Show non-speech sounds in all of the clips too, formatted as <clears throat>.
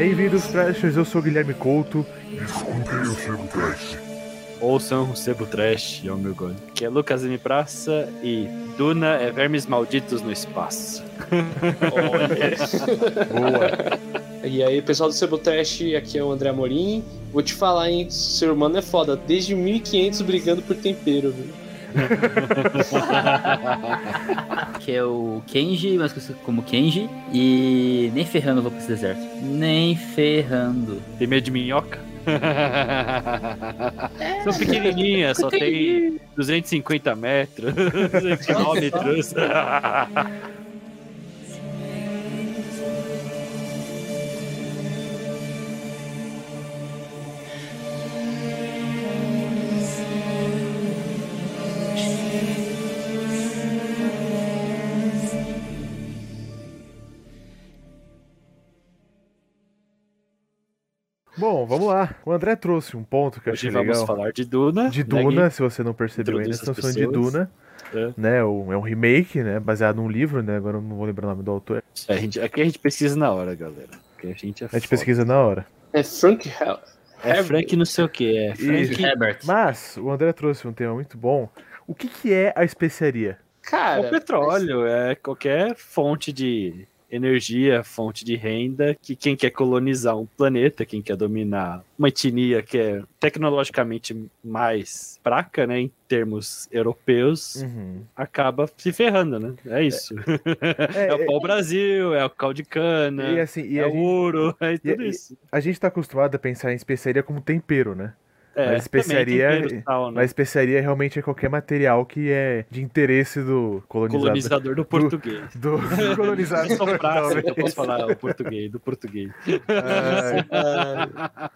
Bem-vindos, Trashers, eu sou o Guilherme Couto. Escutem o Sebo Trash. Ouçam o Sebo Trash, é o meu gol. Que é Lucas M. Praça e Duna é Vermes Malditos no Espaço. Boa. E aí, pessoal do Sebo Trash, aqui é o André Amorim. Vou te falar, hein, ser humano é foda. Desde 1500 brigando por tempero, viu? <laughs> que é o Kenji, conhecido como Kenji. E nem ferrando vou pra esse deserto. Nem ferrando. Tem medo de minhoca? São pequenininhas, só tem 250 metros, <laughs> 200 quilômetros. Vamos lá. O André trouxe um ponto que eu Hoje achei vamos legal. falar de Duna. De né, Duna, Gui? se você não percebeu ainda, estamos falando de. Duna. É. Né, o- é um remake, né? Baseado num livro, né? Agora eu não vou lembrar o nome do autor. É, a gente- aqui a gente pesquisa na hora, galera. Aqui a gente é A gente pesquisa na hora. É Frank Hell. É Frank não sei o que, é Frank Herbert. Mas o André trouxe um tema muito bom. O que, que é a especiaria? É Cara, o petróleo, é qualquer fonte de energia, fonte de renda que quem quer colonizar um planeta, quem quer dominar uma etnia que é tecnologicamente mais fraca, né, em termos europeus, Uhum. acaba se ferrando, né? É isso. É, <laughs> É, o pau-brasil, é o caldo de cana, E assim, e é o gente, ouro, <laughs> é tudo e- isso. a gente tá acostumado a pensar em especiaria como tempero, né? É, mas especiaria- também tempero, sal, né? Mas especiaria realmente é qualquer material que é de interesse do colonizador. colonizador do português. Do, <laughs> do colonizador. Eu sou que eu posso falar o português, do português. Ah,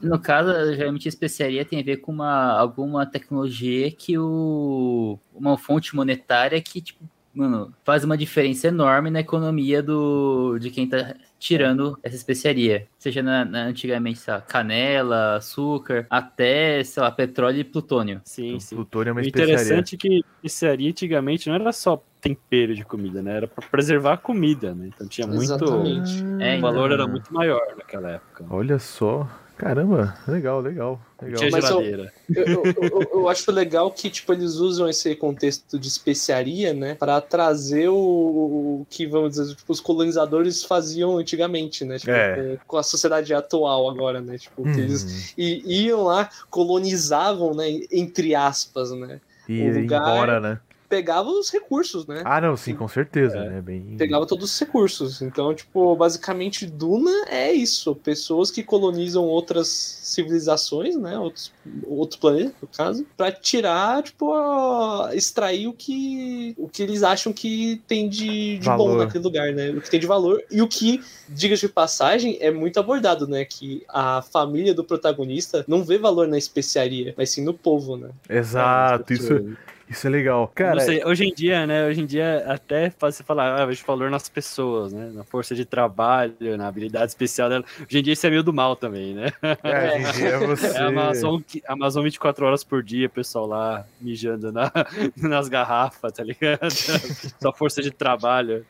No caso, geralmente a especiaria tem a ver com uma, alguma tecnologia que o. uma fonte monetária que, tipo, mano, faz uma diferença enorme na economia do, de quem tá tirando essa especiaria. Seja na, na- antigamente, sei lá, canela, açúcar, até, sei lá, petróleo e plutônio. Sim, sim. Plutônio é uma O especiaria. interessante é que especiaria antigamente não era só tempero de comida, né? Era pra preservar a comida, né? Então tinha muito. Exatamente. É, O então. valor era muito maior naquela época. Olha só. Caramba, legal, legal. legal. Mas eu- eu, eu- eu- acho legal que tipo eles usam esse contexto de especiaria, né, para trazer o, o que vamos dizer, tipo, os colonizadores faziam antigamente, né, tipo, É. com, a sociedade atual agora, né, tipo, que Uhum. eles i- iam lá, colonizavam, né, entre aspas, né, E o lugar- embora, né? Pegava os recursos, né. Ah, não, sim, com certeza, É. né? Bem... Pegava todos os recursos. Então, tipo, basicamente, Duna é isso. Pessoas que colonizam outras civilizações, né? Outros, outro planeta, no caso, pra tirar, tipo, a- extrair o que, o que eles acham que tem de, de bom naquele lugar, né? O que tem de valor. E o que, diga-se de passagem, é muito abordado, né? Que a família do protagonista não vê valor na especiaria, mas sim no povo, né? Exato, isso, isso é legal. Cara, sei, hoje em dia, né? Hoje em dia até você falar, ah, vejo valor nas pessoas, né? Na força de trabalho, na habilidade especial dela. Hoje em dia isso é meio do mal também, né? é, hoje em dia você... <laughs> É a Amazon, Amazon 24 horas por dia, pessoal lá mijando na- <laughs> nas garrafas, tá ligado? <laughs> Só força de trabalho.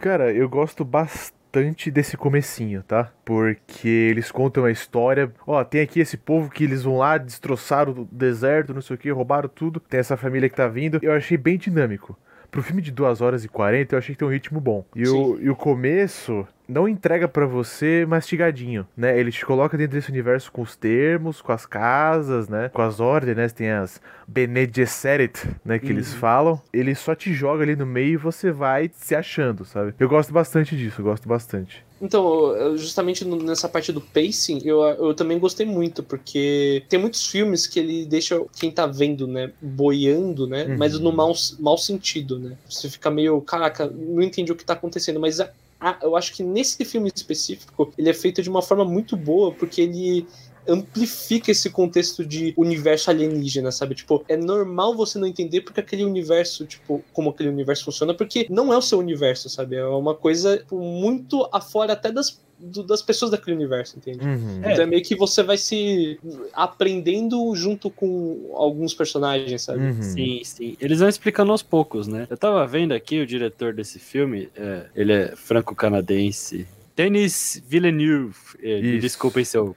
Cara, eu gosto bastante desse comecinho, tá? Porque eles contam a história. Ó, tem aqui esse povo que eles vão lá, destroçaram o deserto, não sei o que, roubaram tudo. Tem essa família que tá vindo. Eu achei bem dinâmico. Pro filme de 2 horas e 40, eu achei que tem um ritmo bom. E, o, e o começo não entrega pra você mastigadinho, né? Ele te coloca dentro desse universo com os termos, com as casas, né? Com as ordens, né? Tem as Bene Gesserit, né? Que eles falam. Ele só te joga ali no meio e você vai se achando, sabe? Eu gosto bastante disso, eu gosto bastante. Então, justamente nessa parte do pacing, eu, eu também gostei muito, porque tem muitos filmes que ele deixa quem tá vendo, né, boiando, né, Uhum. mas no mau, mau sentido, né. Você fica meio, caraca, não entendi o que tá acontecendo, mas eu acho que nesse filme específico, ele é feito de uma forma muito boa, porque ele amplifica esse contexto de universo alienígena, sabe? Tipo, é normal você não entender porque aquele universo, tipo, como aquele universo funciona, porque não é o seu universo, sabe? É uma coisa tipo, muito afora até das do- das pessoas daquele universo, entende? Uhum. É. Então é meio que você vai se aprendendo junto com alguns personagens, sabe? Uhum. Sim, sim. Eles vão explicando aos poucos, né? Eu tava vendo aqui o diretor desse filme, é, ele é franco-canadense. Denis Villeneuve. É, desculpem se eu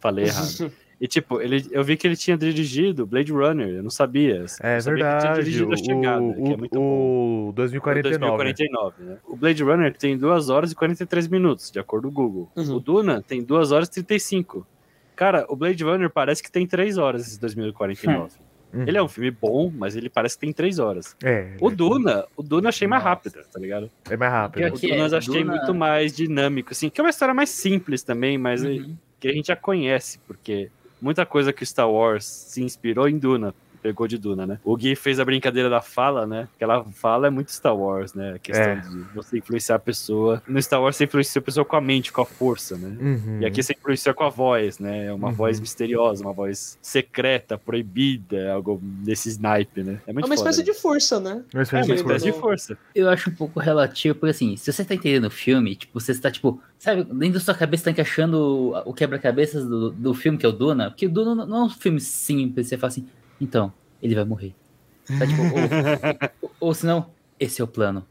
falei errado. <laughs> E tipo, ele, eu vi que ele tinha dirigido Blade Runner, eu não sabia. É eu sabia que ele tinha verdade. dirigido A Chegada, O, que é muito bom. o, o 2049. 2049, né? O Blade Runner tem 2 horas e 43 minutos, de acordo com o Google. Uhum. O Duna tem 2 horas e 35. Cara, o Blade Runner parece que tem 3 horas esse 2049. Uhum. Ele é um filme bom, mas ele parece que tem 3 horas. É, O Duna, o Duna eu achei mais rápido, tá ligado? é mais rápido. O que Duna é, eu achei Duna- muito mais dinâmico, assim, que é uma história mais simples também, mas Uhum. Que a gente já conhece, porque muita coisa que Star Wars se inspirou em Duna, pegou de Duna, né? O Gui fez a brincadeira da fala, né? Aquela fala é muito Star Wars, né? A questão É. de você influenciar a pessoa. No Star Wars você influencia a pessoa com a mente, com a força, né? Uhum. E aqui você influencia com a voz, né? É Uma Uhum. voz misteriosa, uma voz secreta, proibida, algo desse snipe, né? É É muito uma espécie foda, de força, né? Uma É espécie uma de espécie coisa. de força. Eu acho um pouco relativo, porque assim, se você tá entendendo o filme, tipo, você está, tipo, sabe, dentro da sua cabeça tá encaixando o- quebra-cabeças do, do filme que é o Duna, porque o Duna não- não é um filme simples, você fala assim, então, ele vai morrer. Tá, tipo, ou, <laughs> ou senão, esse é o plano.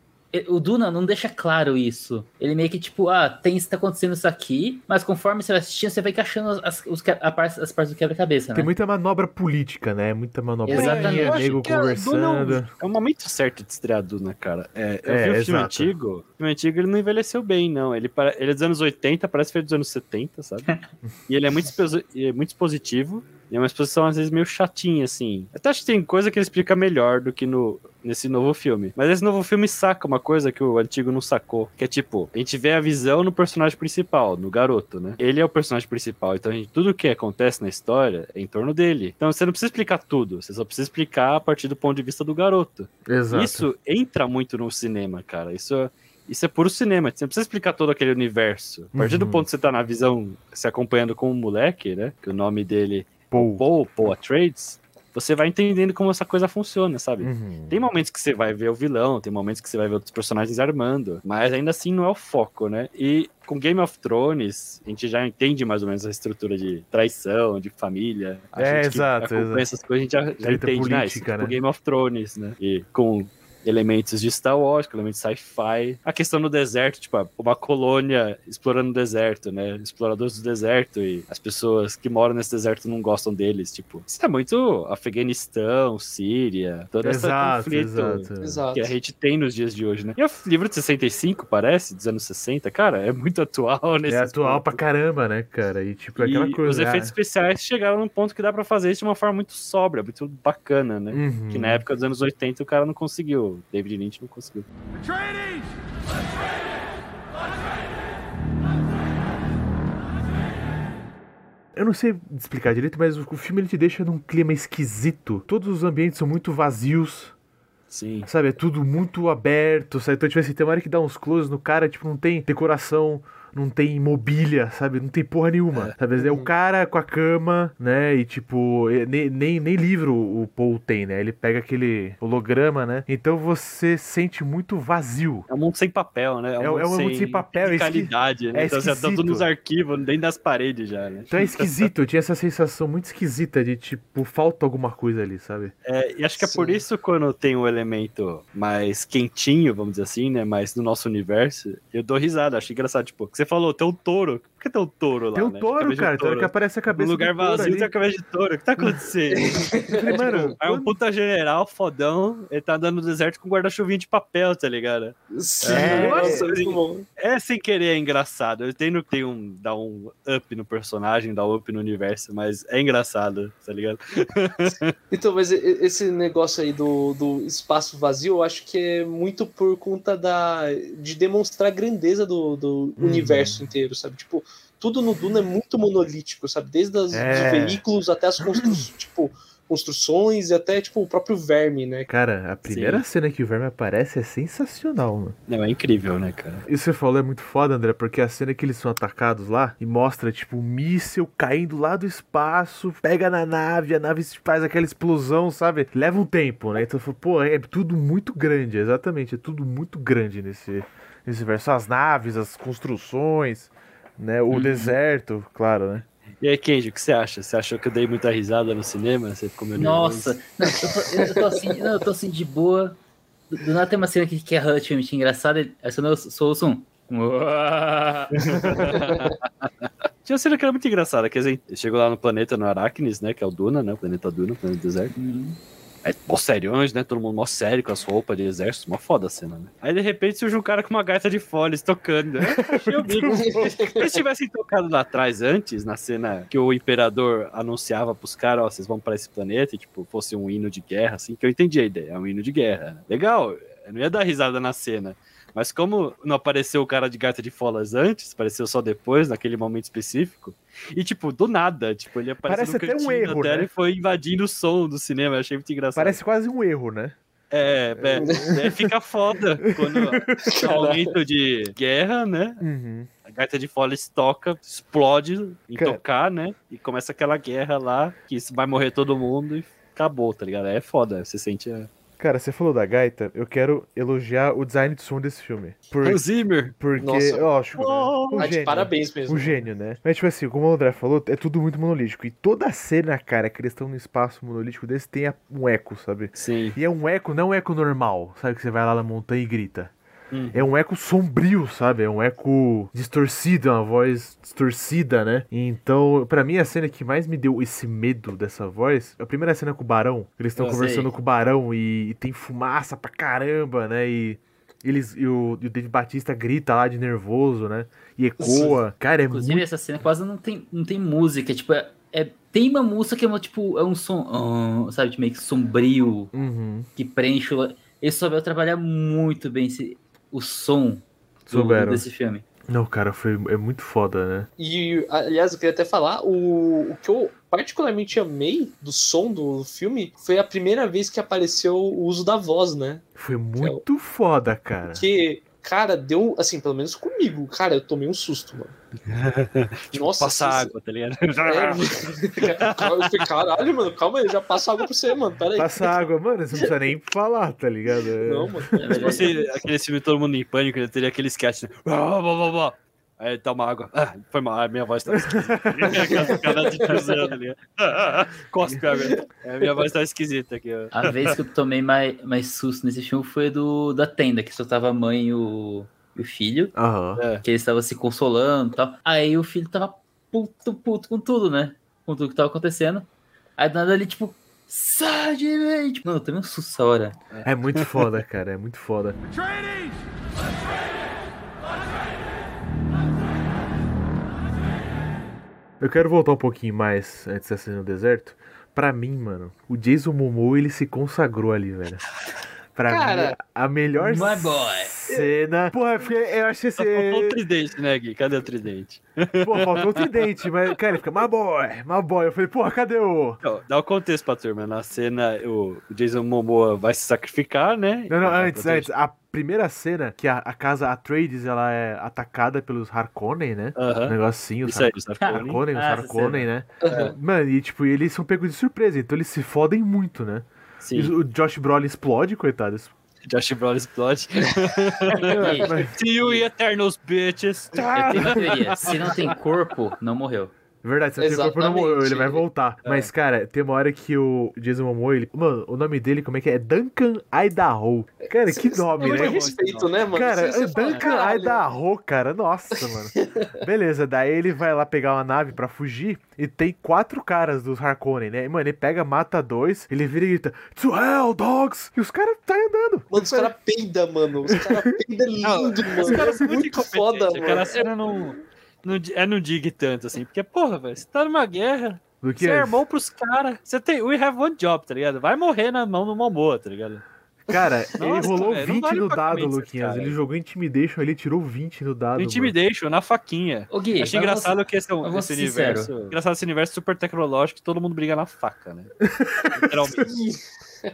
O Duna não deixa claro isso. Ele meio que, tipo, ah, tem isso tá acontecendo isso aqui, mas conforme você vai assistindo, você vai encaixando as, as, os que- a parte- as partes do quebra-cabeça, né? Tem muita manobra política, né? Muita manobra Exatamente. Nego a Duna é um- conversando. É o momento certo de estrear Duna, cara. É, eu É, vi o filme exato. antigo. O filme antigo ele não envelheceu bem, não. Ele, ele é dos anos 80, parece que foi dos anos 70, sabe? <laughs> e ele é muito, exposi- e é muito expositivo. E é uma exposição, às vezes, meio chatinha, assim. Até acho que tem coisa que ele explica melhor do que no, nesse novo filme. Mas esse novo filme saca uma coisa que o antigo não sacou. Que é tipo, a gente vê a visão no personagem principal, no garoto, né? Ele é o personagem principal. Então, a gente- tudo que acontece na história é em torno dele. Então, você não precisa explicar tudo. Você só precisa explicar a partir do ponto de vista do garoto. Exato. Isso entra muito no cinema, cara. Isso é, isso é puro cinema. Você não precisa explicar todo aquele universo. A partir do Uhum. ponto que você tá na visão, se acompanhando com um moleque, né? Que o nome dele Paul. Paul, Paul Atreides, você vai entendendo como essa coisa funciona, sabe? Uhum. Tem momentos que você vai ver o vilão, tem momentos que você vai ver outros personagens armando, mas ainda assim não é o foco, né? E com Game of Thrones, a gente já entende mais ou menos a estrutura de traição, de família. A É, gente que exato, acompanha exato. essas coisas, a gente já, já entende, né? política, Tipo né? Game of Thrones, né? E com elementos de Star Wars, com elementos sci-fi. A questão do deserto, tipo, uma colônia explorando o deserto, né? Exploradores do deserto e as pessoas que moram nesse deserto não gostam deles, tipo. Isso é muito Afeganistão, Síria, todo esse conflito exato. Exato. que a gente tem nos dias de hoje, né? E o livro de 65, parece, dos anos 60, cara, é muito atual nesse É atual pra caramba, né, cara? E tipo, é e aquela coisa. os efeitos especiais chegaram num ponto que dá pra fazer isso de uma forma muito sóbria, muito bacana, né? Uhum. Que na época dos anos 80 o cara não conseguiu. David Lynch não conseguiu. Eu não sei explicar direito, mas o o filme ele te deixa num clima esquisito. Todos os ambientes são muito vazios. Sim. Sabe, é tudo muito aberto, sabe? Então, tipo assim, tem uma hora que dá uns close no cara, tipo, não tem decoração, não tem mobília, sabe? Não tem porra nenhuma, sabe? É o cara com a cama, né? E, tipo, nem, nem, nem livro o Paul tem, né? Ele pega aquele holograma, né? Então você sente muito vazio. É um mundo sem papel, né? É um- é um mundo sem papel, é qualidade, né? é então você tá tudo esquisito. nos arquivos, dentro das paredes já, né? Então é esquisito, eu tinha essa sensação muito esquisita de, tipo, falta alguma coisa ali, sabe? É, e acho que é por Sim. isso quando tem um elemento mais quentinho, vamos dizer assim, né? Mais do nosso universo, eu dou risada, acho engraçado. Tipo, você falou, tem um touro. Por que tem um touro lá? Tem um né? touro, cara. Tem hora que aparece a No cabeça lugar do touro vazio ali. tem a cabeça de touro. O que tá acontecendo? <laughs> Falei, mano, Aí um puta general fodão, ele tá andando no deserto com guarda-chuvinha de papel, tá ligado? Sim, É, nossa, é, bom. É sem querer é engraçado. Eu tenho que ter um, dar um up no personagem, dar um up no universo, mas é engraçado, tá ligado? <laughs> Então, mas esse negócio aí do, do espaço vazio, eu acho que é muito por conta da de demonstrar a grandeza do, do Uhum. universo inteiro, sabe? Tipo, tudo no Duna é muito monolítico, sabe? Desde as, É. os veículos até as construções, <clears throat> tipo, construções e até, tipo, o próprio verme, né? Cara, a primeira cena que o verme aparece é sensacional, mano. Não, é incrível, né, cara? Isso que você falou é muito foda, André, porque a cena que eles são atacados lá e mostra, tipo, um míssil caindo lá do espaço, pega na nave, a nave faz aquela explosão, sabe? Leva um tempo, né? Então, pô, é tudo muito grande, exatamente, é tudo muito grande nesse, nesse verso. As naves, as construções, né? O deserto, claro, né? E aí, Kenji, o que você acha? Você achou que eu dei muita risada no cinema? Você ficou meio Nossa, não, eu, tô, eu tô assim, não, eu tô assim de boa. Do, do nada tem uma cena aqui que é relativamente engraçada. Essa eu sou o um. <laughs> Tinha uma cena que era muito engraçada, quer dizer, chegou lá no planeta, no Aracnes, né, que é o Duna, né, o planeta Duna, o planeta deserto. Uhum. Aí, mó seriões, né, todo mundo mó sério, com as roupas de exército, mó foda a cena, né. Aí, de repente, surge um cara com uma gaita de folhas tocando, né, <laughs> bico. Se eles tivessem tocado lá atrás antes, na cena que o imperador anunciava pros caras, ó, vocês vão pra esse planeta, e, tipo, fosse um hino de guerra, assim, que eu entendi a ideia, é um hino de guerra. Legal, eu não ia dar risada na cena. Mas como não apareceu o cara de gaita de folas antes, apareceu só depois, naquele momento específico, e tipo, do nada, tipo, ele apareceu Parece no até um cantinho erro, né? e foi invadindo o som do cinema, eu achei muito engraçado. Parece quase um erro, né? É, é, é, fica foda quando <laughs> é um momento de guerra, né? Uhum. A gaita de folas toca, explode em Cara. tocar, né? E começa aquela guerra lá, que vai morrer todo mundo e acabou, tá ligado? É foda, você sente a... Cara, você falou da gaita, eu quero elogiar o design de som desse filme. Por, Hans Zimmer! porque, Nossa. lógico, né? Oh, Um Ah, de gênio. parabéns mesmo. Um gênio, né? Mas, tipo assim, como o André falou, é tudo muito monolítico. E toda a cena, cara, que eles estão no espaço monolítico desse tem um eco, sabe? Sim. E é um eco, não um eco normal, sabe? Que você vai lá na montanha e grita. Hum. É um eco sombrio, sabe? É um eco distorcido, é uma voz distorcida, né? Então, pra mim, a cena que mais me deu esse medo dessa voz, a primeira cena com o Barão, eles estão Eu conversando sei. com o Barão e, e tem fumaça pra caramba, né? E eles e o, e o Dave Batista grita lá de nervoso, né? E ecoa. Cara, é Inclusive, muito. essa cena quase não tem, não tem música. Tipo, é, é- tem uma música que é uma, tipo, é um som, ah, sabe, tipo, meio que sombrio, Uhum. que preenche. o- Eles souberam trabalhar muito bem esse, o som do- desse filme. Não, cara, foi, é muito foda, né? E, aliás, eu queria até falar, o, o que eu particularmente amei do som do filme foi a primeira vez que apareceu o uso da voz, né? Foi muito foda, cara. Porque, cara, deu, assim, pelo menos comigo, cara, eu tomei um susto, mano. <laughs> Nossa, Passa assim, água, tá ligado? <laughs> É, eu falei, caralho, mano, calma aí, já passa água pra você, mano, peraí. Passa água, mano, você não precisa nem falar, tá ligado? É- Não, mano. Se fosse aquele filme Todo Mundo em Pânico, ele teria aquele sketch, né? Aí dá uma água. Ah, foi mal, a minha voz <laughs> esquisita. Cara de cruzando ali. <laughs> Cospe água. É, a minha voz tava esquisita aqui, ó. A vez que eu tomei mais, mais susto nesse filme foi do da tenda, que só tava a mãe e o, e o filho, Aham. que eles estavam se consolando e tal. Aí o filho tava puto, puto com tudo, né? Com tudo que tava acontecendo. Aí do nada ele, tipo, sai de mim! Tipo, mano, eu tomei um susto essa hora. É muito foda, cara, é muito foda. Eu quero voltar um pouquinho mais antes da cena no deserto. Pra mim, mano, o Jason Momoa ele se consagrou ali, velho. Pra Cara, mim, a melhor my boy. cena. Porra, porque eu achei Só faltou o tridente, né, Gui? Cadê o tridente? Pô, faltou o tridente, mas, cara, ele fica, my boy, my boy. Eu falei, porra, cadê o. Então, dá o contexto pra turma. Na cena, o o Jason Momoa vai se sacrificar, né? Não, não, antes, proteger- antes. A primeira cena, que a, a casa Atreides, ela é atacada pelos Harkonnen, né? Um Aham. negocinho, os Isso aí, os Harkonnen. Harkonnen, os Ah, essa Harkonnen, né? Aham. Mano, e tipo, eles são pegos de surpresa, então eles se fodem muito, né? E Sim, o Josh Brolin explode, coitado. Josh Brolin explode. <laughs> <laughs> Mas- See you, Eternals, bitches. Eu tenho teoria. Se não tem corpo, não morreu. Verdade, você o corpo não Exatamente. morreu, ele vai voltar. É. Mas, cara, tem uma hora que o Jason Momoa, ele... Mano, o nome dele, como é que é? É Duncan Idaho. Cara, que nome, É muito né? respeito, né, mano? Cara, Você- você fala, Duncan caralho. Idaho, cara, nossa, mano. Beleza, daí ele vai lá pegar uma nave pra fugir e tem quatro caras dos Harkonnen, né? E, mano, ele pega, mata dois, ele vira e grita, To hell, dogs! E os caras saem andando. Mano, os caras peidam, mano. Os caras peidam lindo, Os mano. caras são É muito muito foda, Aquela mano. cena não, não, é não digue tanto, assim. Porque, porra, velho, você tá numa guerra, Do que você é irmão pros caras. Você tem. We have one job, tá ligado? Vai morrer na mão do Momoa, tá ligado? Cara, <laughs> ele Nossa, rolou velho, não 20 vale no dado, Luquinhas. cara. Ele jogou Intimidation, ele tirou 20 no dado. No mano. Intimidation, na faquinha. Ô, Gui, Achei engraçado você- que esse, é um- esse ser universo. sincero. Engraçado esse universo super tecnológico que todo mundo briga na faca, né? <laughs> Literalmente.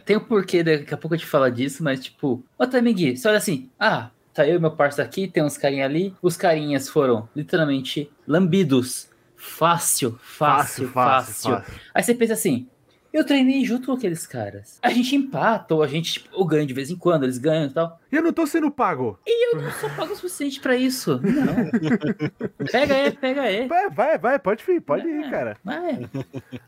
Tem o porquê, daqui a pouco eu te falar disso, mas tipo, ô também, Gui, você olha assim, ah, tá eu e meu parceiro aqui, tem uns carinha ali, os carinhas foram literalmente lambidos. Fácil, fácil, fácil. Aí você pensa assim, eu treinei junto com aqueles caras. A gente empata, ou a gente, tipo, ou ganha de vez em quando, eles ganham e tal. E eu não tô sendo pago. Eu não sou pago o suficiente pra isso. Não. <laughs> pega aí, pega aí. Vai, vai, vai, pode ir, pode ir, É. cara. Vai.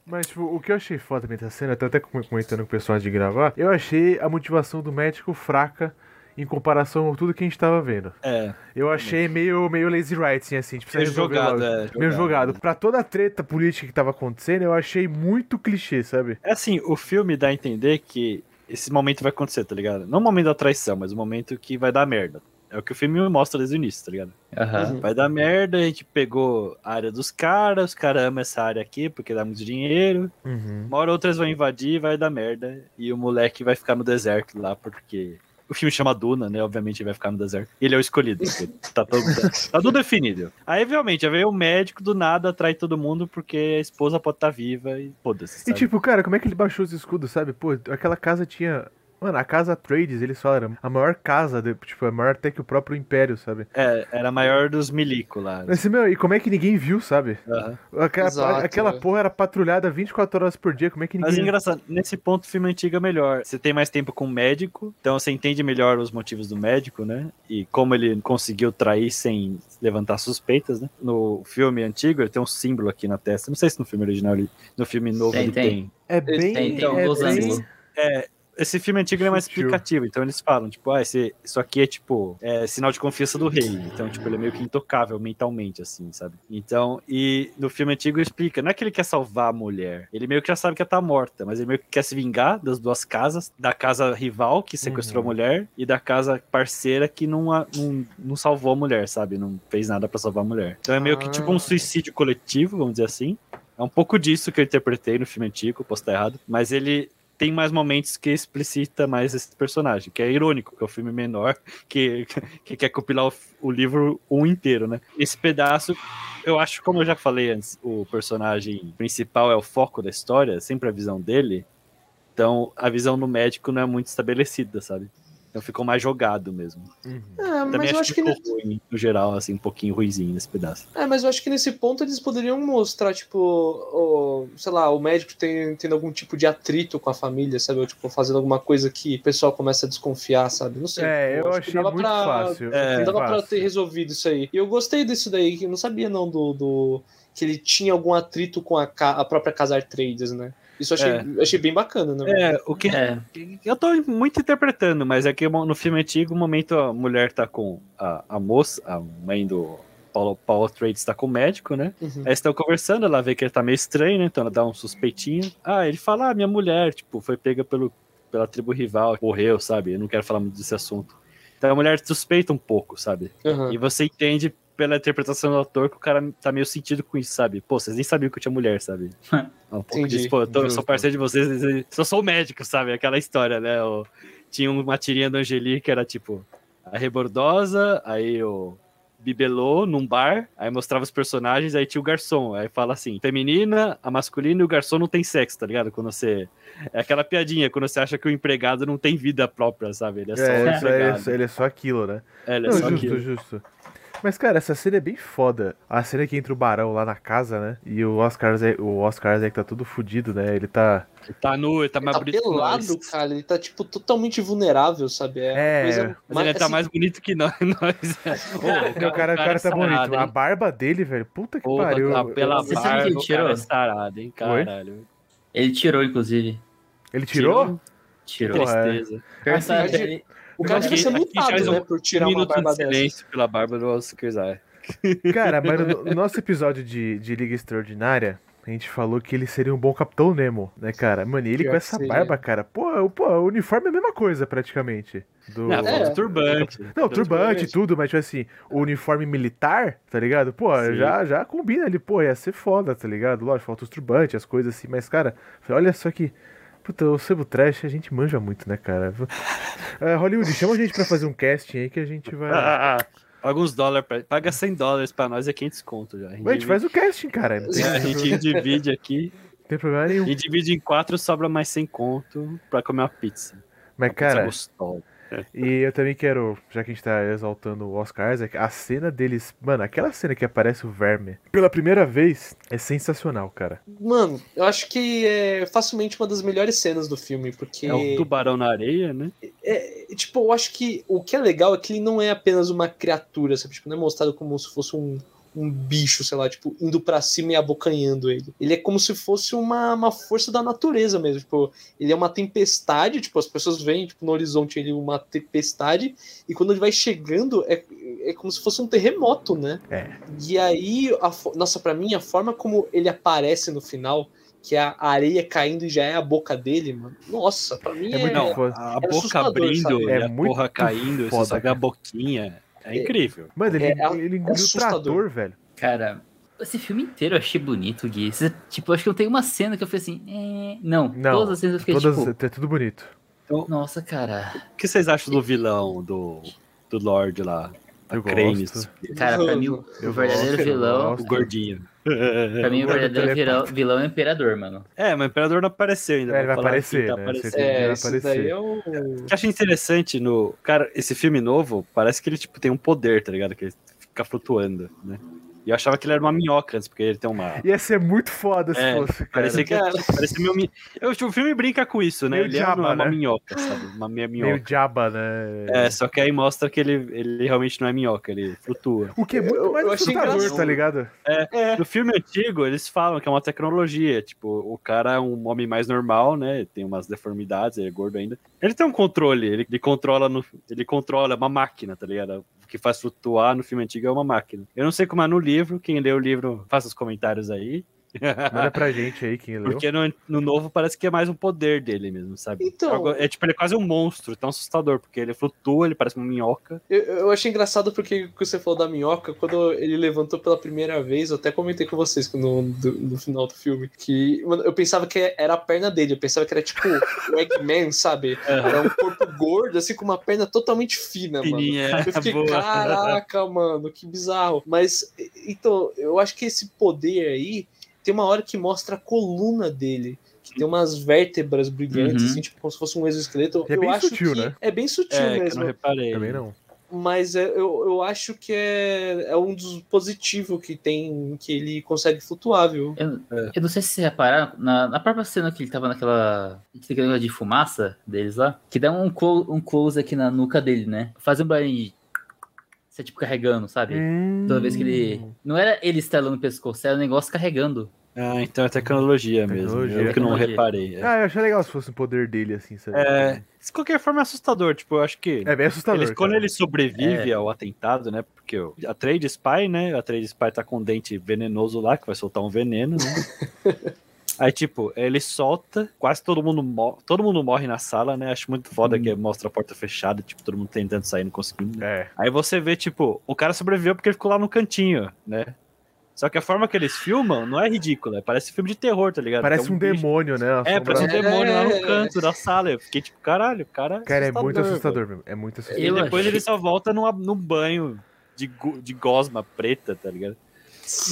Mas, tipo, o que eu achei foda dessa cena, eu tô até comentando com o pessoal de gravar, eu achei a motivação do médico fraca em comparação a tudo que a gente tava vendo. É, Eu achei meio, meio lazy writing, assim, tipo, meio jogado, é. Meio jogado. Pra toda a treta política que tava acontecendo, eu achei muito clichê, sabe? É assim, o filme dá a entender que esse momento vai acontecer, tá ligado? Não o momento da traição, mas o momento que vai dar merda. É o que o filme mostra desde o início, tá ligado? Uhum. Vai dar merda, a gente pegou a área dos caras, os caras amam essa área aqui porque dá muito dinheiro. Uhum. Uma hora ou outra eles vão invadir, vai dar merda. E o moleque vai ficar no deserto lá, porque. O filme chama Duna, né? Obviamente ele vai ficar no deserto. Ele é o escolhido. tá, todo, <laughs> tá tudo definido. Aí, realmente, veio o médico do nada, atrai todo mundo, porque a esposa pode estar viva e foda-se. E tipo, cara, como é que ele baixou os escudos, sabe? Pô, aquela casa tinha. Mano, a casa Trades, eles falaram, a maior casa, de- tipo, é maior até que o próprio Império, sabe? É, era a maior dos milico lá. Mas, assim, meu, e como é que ninguém viu, sabe? Aham. Aquela, Exato, aquela é. porra era patrulhada 24 horas por dia, como é que Mas ninguém... engraçado, nesse ponto o filme antigo é melhor. Você tem mais tempo com o médico, então você entende melhor os motivos do médico, né? E como ele conseguiu trair sem levantar suspeitas, né? No filme antigo ele tem um símbolo aqui na testa. Não sei se no filme original ele, no filme novo Tem, ele tem. tem. É bem... Tem, tem é bem... Esse filme antigo é mais explicativo, então eles falam, tipo, ah, esse, isso aqui é tipo é, sinal de confiança do rei. Então, tipo, ele é meio que intocável mentalmente, assim, sabe? Então, e no filme antigo explica, não é que ele quer salvar a mulher, ele meio que já sabe que ela tá morta, mas ele meio que quer se vingar das duas casas, da casa rival que sequestrou Uhum. a mulher e da casa parceira que não, a- não, não salvou a mulher, sabe? Não fez nada pra salvar a mulher. Então é meio que tipo um Ah. suicídio coletivo, vamos dizer assim. É um pouco disso que eu interpretei no filme antigo, posso estar errado, mas ele tem mais momentos que explicita mais esse personagem, que é irônico, que é o filme menor, que, <laughs> que quer compilar o, o livro um inteiro, né? Esse pedaço, eu acho, como eu já falei antes, o personagem principal é o foco da história, sempre a visão dele, então a visão do médico não é muito estabelecida, sabe? Então ficou mais jogado mesmo. Uhum. É, Também mas eu acho, que que ficou ruim, no geral, assim, um pouquinho ruizinho nesse pedaço. É, mas eu acho que nesse ponto eles poderiam mostrar, tipo, o, sei lá, o médico tem, tendo algum tipo de atrito com a família, sabe? Ou, tipo, fazendo alguma coisa que o pessoal começa a desconfiar, sabe? Não sei. É, eu acho que achei muito pra- fácil. É, dava pra fácil. ter resolvido isso aí. E eu gostei disso daí, que eu não sabia não do, do- que ele tinha algum atrito com a, ca- a própria Casar Trades, né? Isso eu achei, É. achei bem bacana, né? É, o que É, Eu tô muito interpretando, mas é que no filme antigo, o momento a mulher tá com a, a moça, a mãe do Paulo, Paulo Trades tá com o médico, né? Uhum. Aí estão conversando, ela vê que ele tá meio estranho, né? Então ela dá um suspeitinho. Ah, ele fala, ah, minha mulher, tipo, foi pega pelo, pela tribo rival, morreu, sabe? Eu não quero falar muito desse assunto. Então a mulher suspeita um pouco, sabe? Uhum. E você entende pela interpretação do ator que o cara tá meio sentido com isso, sabe? Pô, vocês nem sabiam que eu tinha mulher, sabe? <laughs> É um pouco Entendi. disso, pô, eu, tô- eu sou parceiro de vocês, eu só sou médico, sabe? Aquela história, né? O- tinha uma tirinha do Angeli que era tipo a Rebordosa, aí o Bibelô num bar, aí mostrava os personagens, aí tinha o garçom, aí fala assim, feminina, a masculina e o garçom não tem sexo, tá ligado? Quando você... É aquela piadinha, quando você acha que o empregado não tem vida própria, sabe? Ele é só um É, isso aí, empregado. isso- ele é só aquilo, né? É, ele é Não, só justo, aquilo. justo. Mas, cara, essa cena é bem foda. A cena que entra o Barão lá na casa, né? E o Oscar, o Oscar Isaac tá todo fudido, né? Ele tá. Ele tá nu, ele tá mais Tá bonito que pelado, nós. cara. Ele tá, tipo, totalmente vulnerável, sabe? É, É, coisa Mas ele tá assim, mais bonito que nós. <laughs> nós. Ô, o, cara, o cara tá sarado, bonito. hein? A barba dele, velho. Puta que pariu. tá pela Você sabe barba, que ele o tirou? cara é sarado, hein? Caralho. ele tirou, inclusive. Ele tirou? Tirou. Porra, é. Tristeza. Aqui- ele- O cara devia ser multado, né? Por tirar um uma barba de dessa. silêncio pela barba do Oscar. <laughs> Cara, mas no, no nosso episódio de, de Liga Extraordinária, a gente falou que ele seria um bom Capitão Nemo, né, cara? Mano, e ele Pior com essa barba, cara. Pô, o- pô, o uniforme é a mesma coisa, praticamente. Do... Não, É. falta o turbante. Não, turbante e Turbante. tudo, mas tipo assim, o uniforme militar, tá ligado? Pô, Sim. já, já combina ali, pô, ia ser foda, tá ligado? Lógico, falta os turbantes, as coisas assim, mas, cara, olha só que Puta, o Sebo Trash a gente manja muito, né, cara? É, Hollywood, chama a gente pra fazer um casting aí que a gente vai. Paga uns dólares, pra... paga 100 dólares pra nós é 500 conto já. A gente, Ué, a gente faz o casting, cara. É, <laughs> a gente divide aqui não tem problema nenhum. e divide em quatro, sobra mais 100 conto pra comer uma pizza. Mas, Uma pizza cara, gostosa. E eu também quero, já que a gente tá exaltando o Oscar Isaac, a cena deles. Mano, aquela cena que aparece o verme pela primeira vez é sensacional, cara. Mano, eu acho que é facilmente uma das melhores cenas do filme, porque. É o tubarão na areia, né? É, tipo, eu acho que o que é legal é que ele não é apenas uma criatura, sabe? Tipo, não é mostrado como se fosse um, um bicho, sei lá, tipo, indo pra cima e abocanhando ele. Ele é como se fosse uma, uma força da natureza mesmo. Tipo, ele é uma tempestade, tipo, as pessoas veem tipo, no horizonte ele uma tempestade, e quando ele vai chegando, é, é como se fosse um terremoto, né? É. E aí, a nossa, pra mim, a forma como ele aparece no final, que é a areia caindo e já é a boca dele, mano. Nossa, pra mim É é. muito Não, a é boca abrindo sabe? e É a muito porra caindo, foda, você cara. a boquinha. É incrível. Mano, ele, É, é ele engoliu o assustador. trator, velho. Cara, esse filme inteiro eu achei bonito, Gui. Tipo, acho que não tem uma cena que eu falei assim. "É", Não, Não, todas as cenas eu fiquei Todas, tipo. é tudo bonito. Nossa, cara. O que vocês acham do vilão, do, do Lorde lá? Eu Cranes, gosto. Cara, pra mim, o, verdadeiro vilão. O gordinho. <laughs> Pra mim, o verdadeiro vilão, vilão é o Imperador, mano. É, mas o Imperador não apareceu ainda. É, ele vai aparecer, tá né? aparecendo. É, isso aparecer. daí é o. O que eu achei interessante no. Cara, esse filme novo, parece que ele, tipo, tem um poder, tá ligado? Que ele fica flutuando, né? E eu achava que ele era uma minhoca antes, porque ele tem uma. Ia ser muito foda se É, fosse, cara. Parecia que Cara. parecia meio. mi- Eu, tipo, o filme brinca com isso, né? Meio ele é uma, uma né? minhoca, sabe? Uma meia minhoca. Meio Jabba, né? É, só que aí mostra que ele, ele realmente não é minhoca, ele flutua. O que é muito Eu- mais eu achei assustador, tá ligado? É, No filme antigo, eles falam que é uma tecnologia. Tipo, o cara é um homem mais normal, né? Tem umas deformidades, ele é gordo ainda. Ele tem um controle, ele, ele controla no. Ele controla uma máquina, tá ligado? Que faz flutuar no filme antigo é uma máquina. Eu não sei como é no livro, quem lê o livro, faça os comentários aí. Manda pra gente aí quem leu. Porque no, no novo parece que é mais um poder dele mesmo, sabe? Então- É tipo, ele é quase um monstro, tão assustador, porque ele flutua, ele parece uma minhoca. eu, eu achei engraçado porque o que você falou da minhoca, quando ele levantou pela primeira vez, eu até comentei com vocês no, do- no final do filme, que mano, eu pensava que era a perna dele, eu pensava que era tipo o Eggman, sabe? <laughs> Era um corpo gordo, assim, com uma perna totalmente fina, mano. Fininha, Eu fiquei, boa. caraca, mano, que bizarro. Mas, então, eu acho que esse poder aí, tem uma hora que mostra a coluna dele. Que tem umas vértebras brilhantes, Uhum. assim, tipo, como se fosse um exoesqueleto. É eu bem acho sutil, que né? É bem sutil É, que eu mesmo. não reparei. Também não. Mas é- eu, eu acho que é, é um dos positivos que tem, que ele consegue flutuar, viu? Eu, É. eu não sei se vocês repararam, na, na própria cena que ele tava naquela. Aquele negócio de fumaça deles lá, que dá um, clo- um close aqui na nuca dele, né? Faz um barulho de. Você tipo carregando, sabe? Toda vez que ele. Hum. Não era ele estalando o pescoço, era o negócio carregando. Ah, então é tecnologia, Tecnologia. mesmo. Eu que não reparei. É. Ah, eu achei legal se fosse o poder dele, assim, sabe? É, de qualquer forma é assustador, tipo, eu acho que. É bem assustador. Eles, quando ele sobrevive ao atentado, né? Porque a Trade Spy, né? A Trade Spy tá com um dente venenoso lá, que vai soltar um veneno, né? <laughs> Aí, tipo, ele solta, quase todo mundo morre. Todo mundo morre na sala, né? Acho muito foda que mostra a porta fechada, tipo, todo mundo tentando sair, não conseguindo. É. Aí você vê, tipo, o cara sobreviveu porque ele ficou lá no cantinho, né? Só que a forma que eles filmam não é ridícula, parece filme de terror, tá ligado? Parece Tem um bicho- demônio, né? É, parece um É. demônio lá no canto da sala. Eu fiquei tipo, caralho, cara. Cara, é muito assustador mesmo. É muito assustador. E depois achei- ele só volta numa, num banho de, de gosma preta, tá ligado?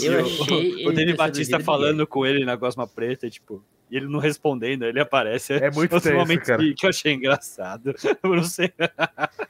Eu o- achei. <laughs> O, Dani ter Batista falando com ele na gosma preta, e, tipo, e ele não respondendo, ele aparece. É muito tenso, momento cara. que, que eu achei engraçado. Eu não sei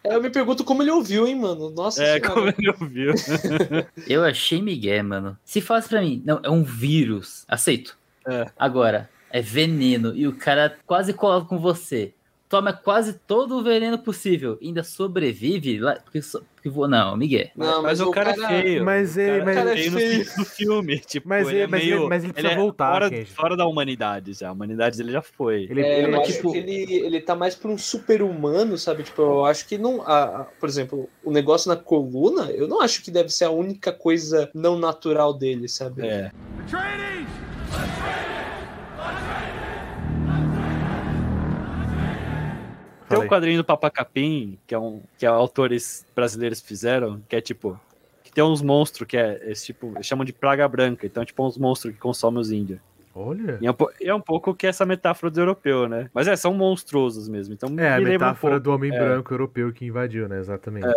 É, eu me pergunto como ele ouviu, hein, mano? Nossa é, senhora. como ele ouviu. <laughs> Eu achei Miguel, mano. Se faz pra mim, não, é um vírus. Aceito. É. Agora, é veneno e o cara quase cola com você. Toma quase todo o veneno possível. Ainda sobrevive lá. Porque, so- porque vou. Não, Miguel. Não, mas, o cara, é feio. Mas o é- cara mas- é Cara é feio no filme. <laughs> Tipo, Mas ele é- é mas meio, ele- mas ele precisa é voltar, Fora, fora da humanidade já. A humanidade dele já foi. Ele, É, ele eu é acho tipo. que ele, ele tá mais pra um super-humano, sabe? Tipo, eu acho que não. a- a- por exemplo, o negócio na coluna, eu não acho que deve ser a única coisa não natural dele, sabe? É. Tem um quadrinho do Papa Capim, que é um que autores brasileiros fizeram, que é tipo que tem uns monstros que é esse tipo, eles chamam de praga branca, então é tipo uns monstros que consomem os índios. Olha. E é um, é um pouco que essa metáfora do europeu, né? Mas é, são monstruosos mesmo. Então É, a me um metáfora pouco. do homem é. branco europeu que invadiu, né? Exatamente.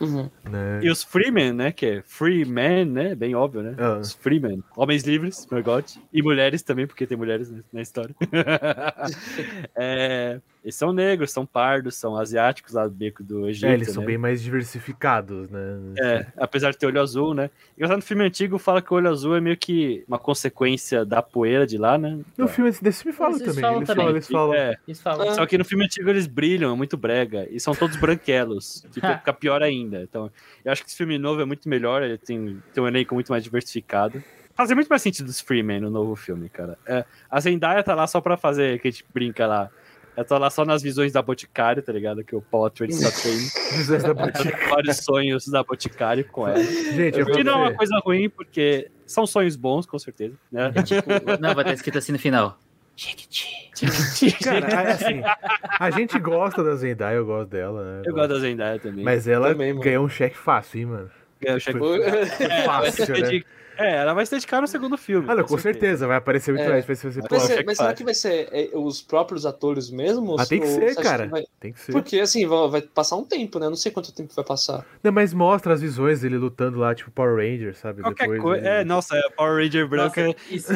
Uhum. Né? E os freemen, né? Que é free men, né? Bem óbvio, né? Ah. Os freemen. Homens livres, my God. E mulheres também, porque tem mulheres na história. <laughs> é, eles são negros, são pardos, são asiáticos lá do beco do Egito. É, eles são né? bem mais diversificados, né? É, apesar de ter olho azul, né? Engraçado no filme antigo fala que o olho azul é meio que uma consequência da poeira de lá, né? No filme desse filme fala Eles também. falam Eles também. falam, eles falam. É, Eles falam. Só que no filme antigo eles brilham, é muito brega. E são todos branquelos. que <laughs> fica pior ainda. Então, eu acho que esse filme novo é muito melhor. Ele tem, tem um elenco muito mais diversificado. Fazia muito mais sentido os Freeman no novo filme, cara. É, a Zendaya tá lá só pra fazer, que a gente brinca lá. Ela tá lá só nas visões da Boticário, tá ligado? Que o Atreides só tem Visões da Boticário. vários sonhos da Boticário com ela. Gente, eu Que não é uma vou coisa ruim, porque são sonhos bons, com certeza. Né? Não, vai estar escrito assim no final. Cara, é assim, a gente gosta da Zendaya, eu gosto dela, né? Eu gosto da Zendaya também. Mas ela Também, ganhou um cheque fácil, hein, mano? É, o cheque- Foi- <laughs> É, ela vai se fácil, né? dedicar- é, ela vai se dedicar no segundo filme. Ah, não, com certeza, vai aparecer muito É. mais. Vai ser, vai ser, Vai ser- mas será que vai ser é, os próprios atores mesmos? Ah, tem que ser, cara. vai- Tem que ser. Porque assim, vai, vai passar um tempo, né? Não sei quanto tempo vai passar. Não, mas mostra as visões dele lutando lá, tipo Power Ranger, sabe? Qualquer Depois, coisa. ele- É, nossa, é Power Ranger branca. Nossa, isso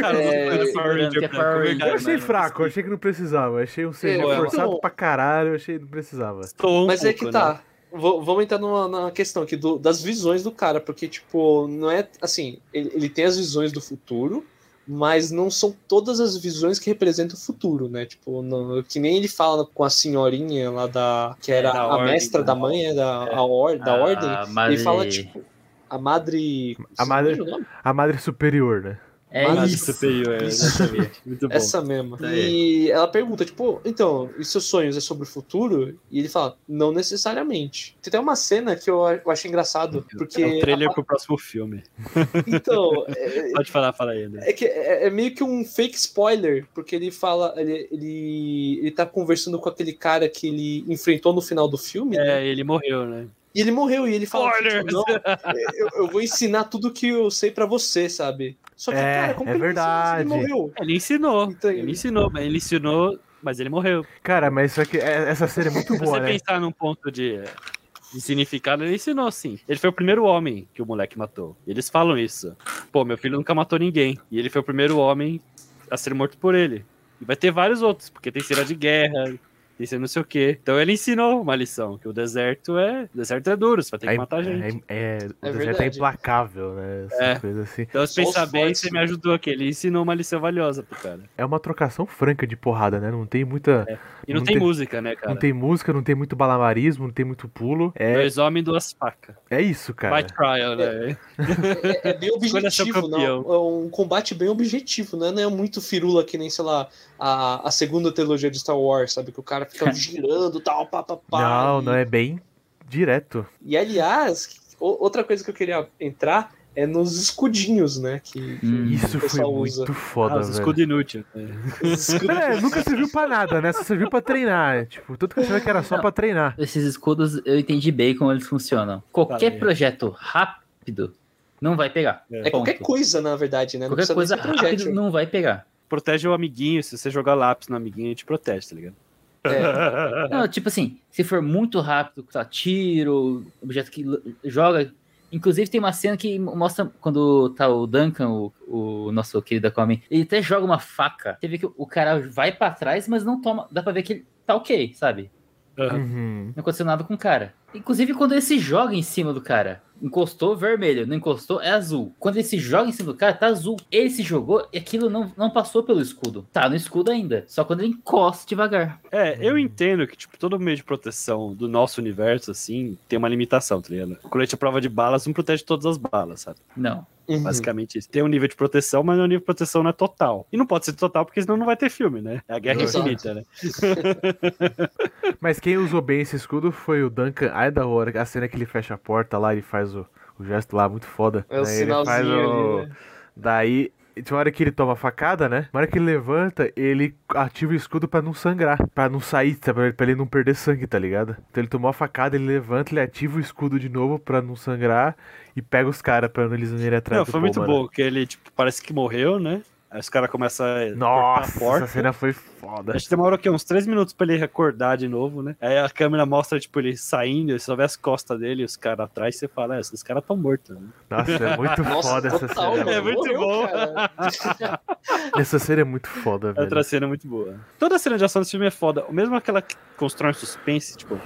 Cara, É, não esse Power Ranger que é branco, Eu achei mano. fraco, eu achei que não precisava. Eu achei um CG É, forçado pra caralho, eu achei que não precisava. Estou um Mas é que né? tá. Vamos entrar numa, numa questão aqui do- das visões do cara, porque, tipo, não é assim, ele, ele tem as visões do futuro, mas não são todas as visões que representam o futuro, né? Tipo, não- que nem ele fala com a senhorinha lá da. que era da a ordem, mestra né? da mãe, da, a or, da A ordem. madre- Ele fala, tipo, a madre. A madre- é? A madre superior, né? É isso. superior, exatamente. Muito bom. Essa mesma. Aí. E ela pergunta, tipo, então, e seus sonhos é sobre o futuro? E ele fala, não necessariamente. Tem até uma cena que eu, eu achei engraçado, porque. É o trailer pro próximo filme. <laughs> Então, é, <laughs> Pode falar, fala aí, André. é que é, é meio que um fake spoiler, porque ele fala, ele, ele, ele tá conversando com aquele cara que ele enfrentou no final do filme, né? É, ele morreu, né? E ele morreu, e ele fala, tipo, não, eu, eu vou ensinar tudo que eu sei pra você, sabe? Só que, É, cara, como é que se verdade. ele morreu? Ele ensinou. Então, Ele ensinou, mas ele ensinou, mas ele morreu. Cara, mas só que é- essa série é muito Se boa, você né? pensar num ponto de, de significado, ele ensinou sim. Ele foi o primeiro homem que o moleque matou. Eles falam isso. Pô, meu filho nunca matou ninguém. E ele foi o primeiro homem a ser morto por ele. E vai ter vários outros, porque tem cena de guerra, tem cena não sei o quê. Então ele ensinou uma lição, que o deserto é. O deserto é duro, você vai ter que É- matar gente. É, é, o É deserto é verdade. implacável, né? Essa É. coisa assim. Então, se pensar bem, você me ajudou aqui. Ele ensinou uma lição valiosa pro cara. É uma trocação franca de porrada, né? Não tem muita. E não, Não tem, tem- música, né, cara? Não tem música, não tem muito balamarismo, não tem muito pulo. É, Dois homens, duas facas. é isso, cara. Vai trial, né? É, é bem <laughs> objetivo, não. campeão. É um combate bem objetivo, né? Não é muito firula que nem, sei lá, a, a segunda trilogia de Star Wars, sabe? Que o cara fica girando tal, pá, pá, pá. Não, e, não é bem direto. E aliás, outra coisa que eu queria entrar é nos escudinhos, né? Que, que Hum. Isso foi pessoal muito usa. foda, Ah, os velho. escudos inúteis. né? É, nunca serviu pra nada, né? Só serviu pra treinar. Tipo, tudo que eu achava que era só Não. pra treinar. Esses escudos eu entendi bem como eles funcionam. Qualquer projeto rápido não vai pegar. É qualquer Ponto. coisa, na verdade, né? Não Qualquer coisa rápido não vai pegar. Protege o amiguinho. Se você jogar lápis no amiguinho, ele te protege, tá ligado? É. Não, tipo assim, se for muito rápido, tá, tiro, objeto que joga. Inclusive tem uma cena que mostra quando tá o Duncan, o, o nosso querido Aquaman, ele até joga uma faca. Você vê que o cara vai pra trás, mas não toma. Dá pra ver que ele tá ok, sabe? Uhum. Não aconteceu nada com o cara. Inclusive, quando ele se joga em cima do cara, encostou, vermelho. Não encostou, é azul. Quando ele se joga em cima do cara, tá azul. Ele se jogou e aquilo não, não passou pelo escudo. Tá no escudo ainda. Só quando ele encosta devagar. É, eu entendo que, tipo, todo meio de proteção do nosso universo, assim, tem uma limitação, tá ligado? O colete à prova de balas não protege todas as balas, sabe? Não. Uhum. Basicamente isso. Tem um nível de proteção, mas o nível de proteção não é total. E não pode ser total, porque senão não vai ter filme, né? É a guerra Exato. infinita, né? <laughs> <laughs> Mas quem usou bem esse escudo foi o Duncan. Ai, da hora. A cena que ele fecha a porta lá, ele faz o, o gesto lá, muito foda. É o Daí ele faz sinalzinho o- ali, né? Daí, tem uma hora que ele toma a facada, né? Na hora que ele levanta, ele ativa o escudo pra não sangrar. Pra não sair, sabe? Pra ele não perder sangue, tá ligado? Então ele tomou a facada, ele levanta, ele ativa o escudo de novo pra não sangrar. E pega os caras pra não eles não irem atrás Não, do foi muito bom, que ele, tipo, parece que morreu, né? Aí os caras começam a Nossa, a porta. essa cena foi foda. Acho que demora o quê? Uns três minutos pra ele acordar de novo, né? Aí a câmera mostra, tipo, ele saindo, você só vê as costas dele e os caras atrás, você fala, é, esses caras tão mortos, né? Nossa, é muito Nossa, foda essa total, cena. É muito Morreu, bom. <laughs> Essa cena é muito foda, velho. outra cena é muito boa. Toda a cena de ação desse filme é foda. Mesmo aquela que constrói um suspense, tipo,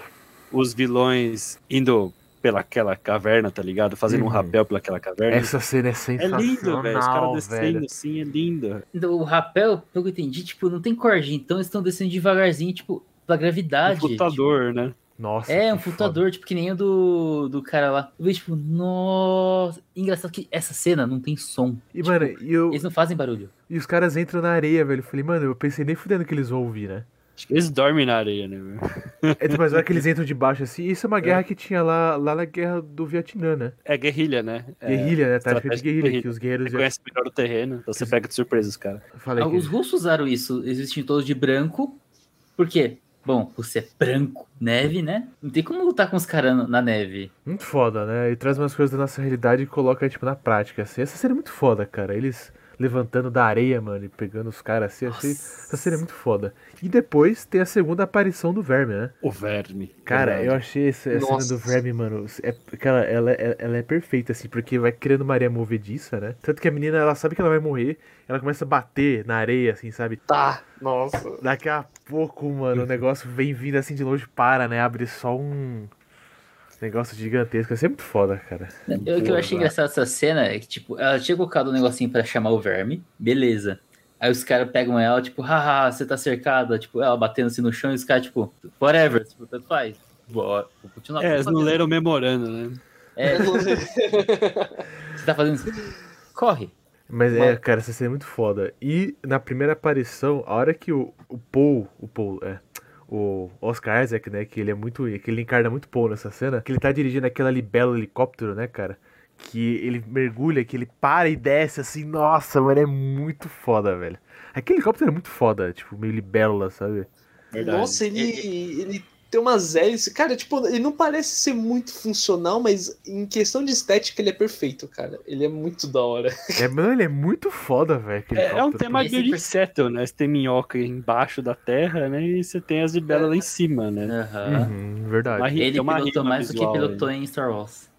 os vilões indo pelaquela caverna, tá ligado? Fazendo um Uhum. rapel pelaquela caverna. Essa cena é É sensacional, lindo, velho. Os caras descendo velho. assim, é lindo. O rapel, pelo que eu entendi, tipo, não tem corda, então eles estão descendo devagarzinho, tipo, pela Um gravidade. flutuador, né? Nossa, Tipo, é, um flutuador, tipo, que nem o do, do cara lá. Eu vi, tipo, nossa. Engraçado que essa cena não tem som. E, mano, e, eu, Eles não fazem barulho. e os caras entram na areia, velho. Eu falei, mano, eu pensei nem fudendo que eles vão ouvir, né? Acho que eles dormem na areia, né? É, mas olha que eles <laughs> entram de baixo assim. Isso é uma guerra que tinha lá, lá na guerra do Vietnã, né? É guerrilha, né? É, Guerrilha, né? Tática de estratégia de guerrilha, guerrilha. que os guerreiros. Você conhece melhor o terreno, então você pega de surpresa os caras. Eu falei que... Os russos usaram isso. Eles vestiam todos de branco. Por quê? Bom, você é branco, neve, né? Não tem como lutar com os caras na neve. Muito foda, né? E traz umas coisas da nossa realidade e coloca, tipo, na prática, assim. Essa cena é muito foda, cara. Eles levantando da areia, mano, e pegando os caras assim. Achei... Essa cena é muito foda. E depois tem a segunda aparição do Verme, né? O verme. Cara, Verdade. eu achei essa, essa cena do Verme, mano. É, cara, ela, ela, ela é perfeita, assim, porque vai criando uma areia movediça, né? Tanto que a menina, ela sabe que ela vai morrer, ela começa a bater na areia, assim, sabe? Tá, nossa. Daqui a pouco, mano, o <laughs> negócio vem vindo assim de longe, para, né? Abre só um negócio gigantesco. Isso é muito foda, cara. Eu- o que eu achei engraçado dessa cena é que, tipo, ela tinha colocado um negocinho pra chamar o verme, beleza. Aí os caras pegam ela, tipo, haha, você tá cercada, tipo, ela batendo assim no chão e os caras, tipo, whatever, tipo, tanto faz. Vou, vou continuar. É, eles não leram memorando, né? É, <laughs> você tá fazendo isso. Corre. Mas é, cara, essa cena é muito foda. E na primeira aparição, a hora que o, o Paul, o Paul, é, o Oscar Isaac, né, que ele é muito, que ele encarna muito Paul nessa cena, que ele tá dirigindo aquela libelo helicóptero, né, cara? Que ele mergulha, que ele para e desce assim, nossa, mano, é muito foda, velho. Aquele helicóptero é muito foda, tipo, meio libélula, sabe? Verdade. Nossa, ele, ele tem umas hélices. Cara, tipo, ele não parece ser muito funcional, mas em questão de estética ele é perfeito, cara. Ele é muito da hora. <laughs> É, mano, ele é muito foda, velho. aquele É, é um tema de Settle, né? Você tem minhoca embaixo da terra, né? E você tem as libélulas lá em cima, né? Aham. Uhum, verdade. Ele tem uma pilotou mais do que pilotou em Star Wars.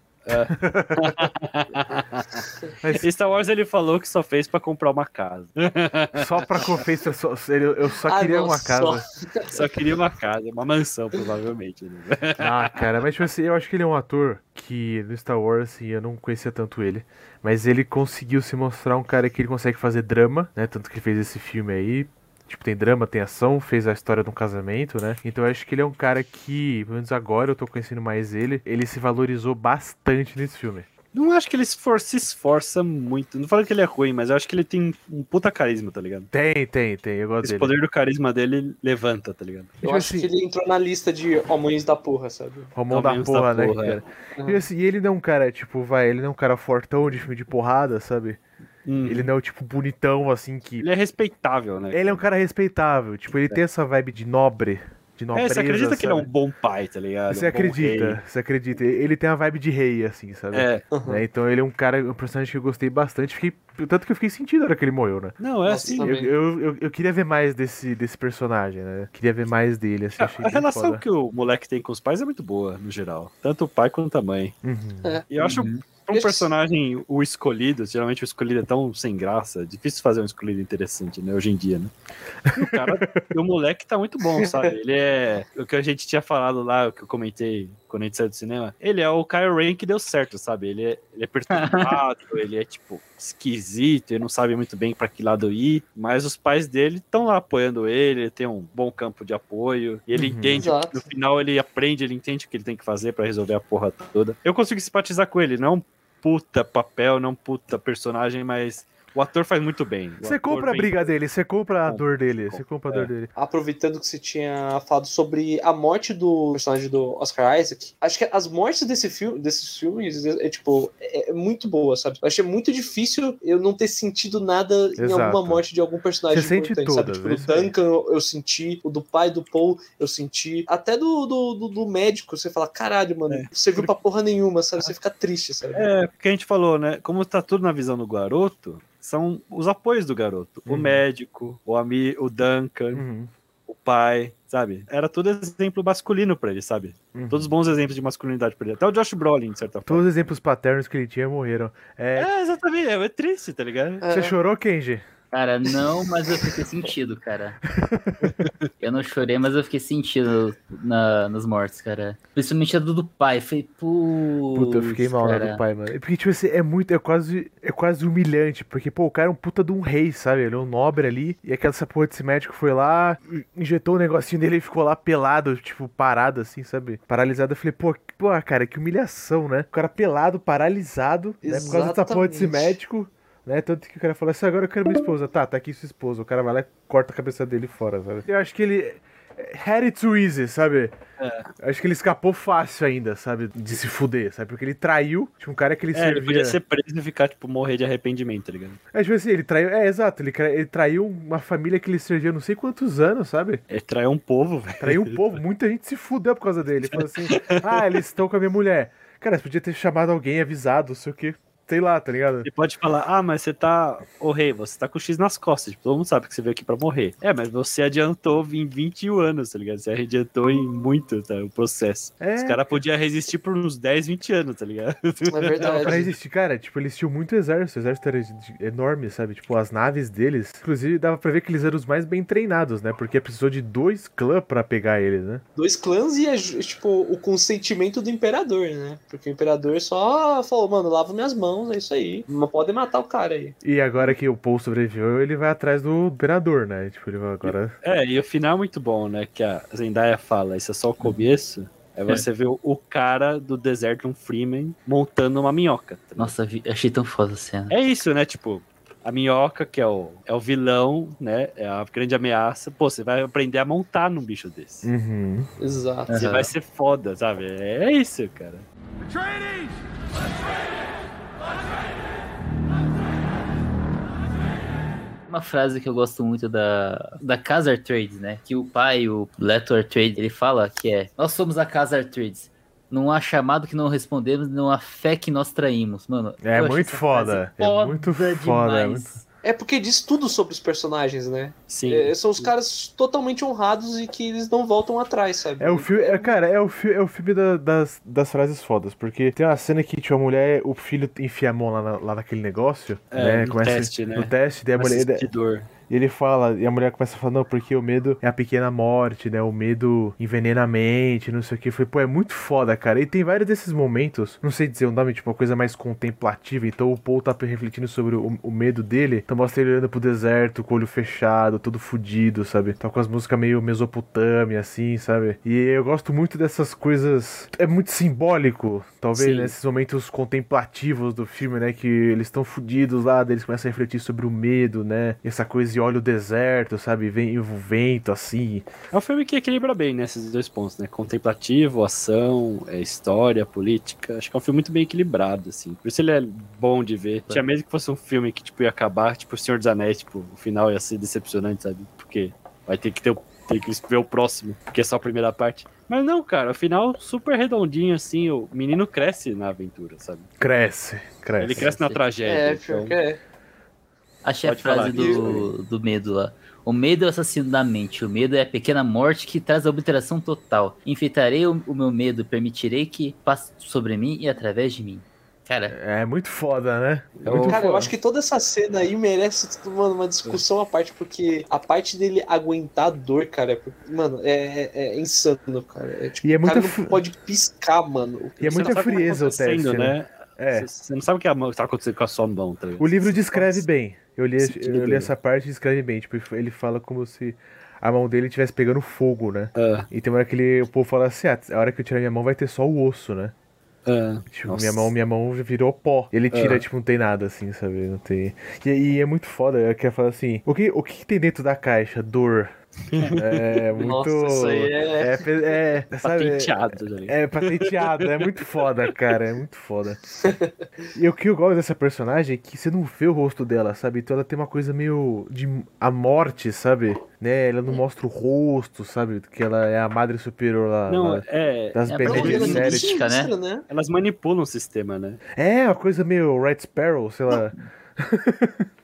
Mas <laughs> E Star Wars ele falou que só fez pra comprar uma casa. <laughs> só pra confessar, só, eu, eu só Ah, queria não, uma só. casa. <laughs> Só queria uma casa, uma mansão, provavelmente. Né? Ah, cara, mas tipo assim, eu acho que ele é um ator que no Star Wars, assim, eu não conhecia tanto ele. Mas ele conseguiu se mostrar um cara que ele consegue fazer drama, né? Tanto que ele fez esse filme aí. Tipo, tem drama, tem ação, fez a história de um casamento, né? Então eu acho que ele é um cara que, pelo menos agora eu tô conhecendo mais ele, ele se valorizou bastante nesse filme. Não acho que ele se, for- se esforça muito. Não falo que ele é ruim, mas eu acho que ele tem um puta carisma, tá ligado? Tem, tem, tem, eu gosto Esse dele. poder do carisma dele levanta, tá ligado? Eu Tipo acho assim- que ele entrou na lista de homens da porra, sabe? Romão da da porra, né, porra, cara? é. E, assim, e ele não é um cara, tipo, vai, ele não é um cara fortão de filme de porrada, sabe? Hum. Ele não é o tipo bonitão, assim, que... Ele é respeitável, né? Ele é um cara respeitável, tipo, ele tem essa vibe de nobre, de É, nobreza, você acredita que ele é um sabe? bom pai, tá ligado? Você Um acredita, você acredita. Ele tem a vibe de rei, assim, sabe? É. Né, Então ele é um cara, um personagem que eu gostei bastante. Fiquei, tanto que eu fiquei sentido na hora que ele morreu, né? Não, é Nossa, assim. Eu, eu, eu, eu queria ver mais desse, desse personagem, né? Queria ver mais dele, assim, A, achei a relação foda. que o moleque tem com os pais é muito boa, no geral. Tanto o pai quanto a mãe. Uhum. E eu acho Uhum. pra um personagem, o escolhido, geralmente o escolhido é tão sem graça, difícil fazer um escolhido interessante, né, hoje em dia, né? E o cara, e o moleque tá muito bom, sabe? Ele é, o que a gente tinha falado lá, o que eu comentei quando a gente saiu do cinema, ele é o Kyle Ren que deu certo, sabe? Ele é, ele é perturbado, <laughs> ele é, tipo, esquisito, ele não sabe muito bem pra que lado ir, mas os pais dele estão lá apoiando ele, ele tem um bom campo de apoio, e ele Uhum. entende, Exato. no final ele aprende, ele entende o que ele tem que fazer pra resolver a porra toda. Eu consigo simpatizar com ele, não é um puta papel, não puta personagem, mas o ator faz muito bem. O Você compra a briga dele, você compra a dor dele, você compra, a é. dor dele. Aproveitando que você tinha falado sobre a morte do personagem do Oscar Isaac, acho que as mortes desse filme, desses filmes é, é, tipo é, é muito boa, sabe? Eu achei muito difícil eu não ter sentido nada em Exato. alguma morte de algum personagem Você sente importante, sabe? todas, Tipo, é o isso aí. Duncan eu, eu senti, o do pai do Paul eu senti, até do, do, do, do médico, você fala, caralho, mano, É. você viu pra porra nenhuma, sabe? Você fica triste, sabe? É, porque a gente falou, né? Como tá tudo na visão do garoto, são os apoios do garoto. O Uhum. médico, o ami, o Duncan, Uhum, o pai, sabe? Era todo exemplo masculino pra ele, sabe? uhum. Todos bons exemplos de masculinidade pra ele. Até o Josh Brolin, de certa forma. Todos os exemplos paternos que ele tinha morreram. É, É, exatamente. É, é triste, tá ligado? É. Você chorou, Kenji? Cara, não, mas eu fiquei sentido, cara. Eu não chorei, mas eu fiquei sentido na, nas mortes, cara. Principalmente a do, do pai. Falei, putz, Puta, eu fiquei mal na cara. do pai, mano. Porque, tipo assim, é muito, é quase, é quase humilhante. Porque, pô, o cara é um puta de um rei, sabe? Ele é um nobre ali. E aquela essa porra desse médico foi lá, injetou um negocinho dele e ficou lá pelado, tipo, parado, assim, sabe? Paralisado. Eu falei, pô, que- pô, cara, que humilhação, né? O cara pelado, paralisado, né? Por causa dessa porra desse Exatamente. médico. Né? Tanto que o cara falou assim, agora eu quero minha esposa. Tá, tá aqui sua esposa. O cara vai lá e corta a cabeça dele fora, sabe? Eu acho que ele had it too easy, sabe? Acho que ele escapou fácil ainda, sabe? De se fuder, sabe? Porque ele traiu, tipo, um cara que ele É, ele servia... podia ser preso e ficar, tipo, morrer de arrependimento, tá ligado? É, tipo assim, ele traiu... É, exato, ele, ele traiu uma família que ele servia não sei quantos anos, sabe? Ele traiu um povo, velho. Traiu um povo, muita gente se fudeu por causa dele. Falou assim, ah, eles estão com a minha mulher. Cara, você podia ter chamado alguém, avisado, não sei o que. Sei lá, tá ligado? Ele pode falar, ah, mas você tá. Ô rei, você tá com o X nas costas. Tipo, todo mundo sabe que você veio aqui pra morrer. É, mas você adiantou em 21 anos, tá ligado? Você adiantou em muito, tá? O processo. É, Os caras podiam resistir por uns 10, 20 anos, tá ligado? É Não, verdade. pra resistir, cara, tipo, eles tinham muito exército, o exército era enorme, sabe? Tipo, as naves deles, inclusive dava pra ver que eles eram os mais bem treinados, né? Porque precisou de dois clãs pra pegar eles, né? Dois clãs e, é tipo, o consentimento do imperador, né? Porque o imperador só falou, mano, lava minhas mãos, é isso aí. Não pode matar o cara aí. E agora que o Paul sobreviveu, ele vai atrás do imperador, né? Tipo, ele vai agora. É, e o final é muito bom, né? Que a Zendaya fala, isso é só o começo. É você ver o- o cara do deserto, um Freeman, montando uma minhoca. tá? Nossa, vi- achei tão foda a cena. É isso, né? Tipo, a minhoca, que é o, é o vilão, né? É a grande ameaça. Pô, você vai aprender a montar num bicho desse. Uhum. Exato. Você Aham. vai ser foda, sabe? É, é isso, cara. Uma frase que eu gosto muito da, da Casa Trades, né? Que o pai, o Leto Trades, ele fala que é: Nós somos a Casa Trades. Não há chamado que não respondemos, não há fé que nós traímos. Mano, É muito foda. frase É muito foda, é demais. É porque diz tudo sobre os personagens, né? Sim. É, são os caras totalmente honrados e que eles não voltam atrás, sabe? É o filme, é, cara, é o, fi, é o filme da- das, das frases fodas, porque tem uma cena que tipo, a mulher, o filho enfia a mão lá, na- lá naquele negócio, É, né? no começa, teste, né? No teste, daí a mulher, assistidor. E ele fala, e a mulher começa a falar, não, porque o medo é a pequena morte, né? O medo envenena a mente, não sei o que. Foi, pô, é muito foda, cara. E tem vários desses momentos, não sei dizer o nome, tipo, uma coisa mais contemplativa. Então o Paul tá refletindo sobre o, o medo dele. Então mostra ele olhando pro deserto, com o olho fechado, todo fudido, sabe? Tá com as músicas meio Mesopotâmia, assim, sabe? E eu gosto muito dessas coisas. É muito simbólico, talvez, né? Esses momentos contemplativos do filme, né? Que eles estão fudidos lá, eles começam a refletir sobre o medo, né? E essa coisa de olha o deserto, sabe? Vem o vento, assim. É um filme que equilibra bem, né? Esses dois pontos, né? Contemplativo, ação, é, história, política. Acho que é um filme muito bem equilibrado, assim. Por isso ele é bom de ver. Tinha medo que fosse um filme que, tipo, ia acabar, tipo, O Senhor dos Anéis, tipo, o final ia ser decepcionante, sabe? Porque vai ter que ter o, ter que ver o próximo, porque é só a primeira parte. Mas não, cara, o final super redondinho, assim, o menino cresce na aventura, sabe? Cresce, cresce. Ele cresce na tragédia. É, então- que é. Achei a Pode falar, frase do, do medo lá. O medo é o assassino da mente. O medo é a pequena morte que traz a obliteração total. Enfeitarei o, o meu medo, permitirei que passe sobre mim e através de mim. Cara, É muito foda, né? É Eu- muito Cara, eu foda. acho que toda essa cena aí merece, mano, uma discussão à parte, porque a parte dele aguentar a dor, cara, é mano, é, é- é insano, cara. É, tipo, E é o cara muita não fri- pode piscar, mano. E é muita tá frieza o teste, né? É. Você você não sabe o que a mão- tá acontecendo com a sua mão, tá? O livro descreve bem. Eu li, eu li essa parte e descreve bem. Tipo, ele fala como se a mão dele estivesse pegando fogo, né? Ah, E tem uma hora que ele, o povo fala assim: ah, a hora que eu tirar minha mão vai ter só o osso, né? ah, Tipo, nossa. minha mão, minha mão virou pó. Ele tira, Ah. tipo, não tem nada assim, sabe? Não tem. E, e é muito foda. Eu quero falar assim: o que, o que tem dentro da caixa? Dor. É muito. Nossa, isso aí é- É, é, sabe? Patenteado, ligado? É patenteado, é muito foda, cara, é muito foda. E o que eu gosto dessa personagem é que você não vê o rosto dela, sabe? Então ela tem uma coisa meio de a morte, sabe? Né? Ela não mostra o rosto, sabe? Que ela é a madre superior lá, Não, lá é. das é a Bene própria Ela é Bene muito Gesserit. mística, né? né? Elas manipulam o sistema, né? É, uma coisa meio Red Sparrow, sei lá. <laughs>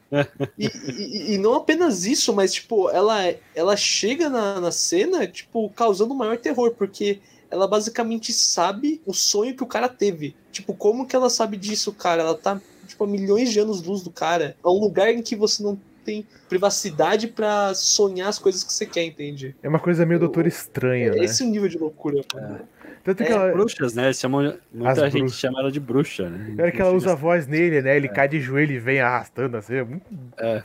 E, e- e não apenas isso, mas, tipo, ela, ela chega na, na cena, tipo, causando o maior terror, porque ela basicamente sabe o sonho que o cara teve. Tipo, como que ela sabe disso, cara? Ela tá, tipo, a milhões de anos luz do cara. É um lugar em que você não tem privacidade pra sonhar as coisas que você quer, entende? É uma coisa meio doutor estranha, É né? esse o nível de loucura. mano. Tanto que é, ela, Bruxas, né? Chamam, muita As gente bruxas. chama ela de bruxa, né? hora que ela usa a voz nele, né? Ele cai de joelho e vem arrastando assim. É muito, É.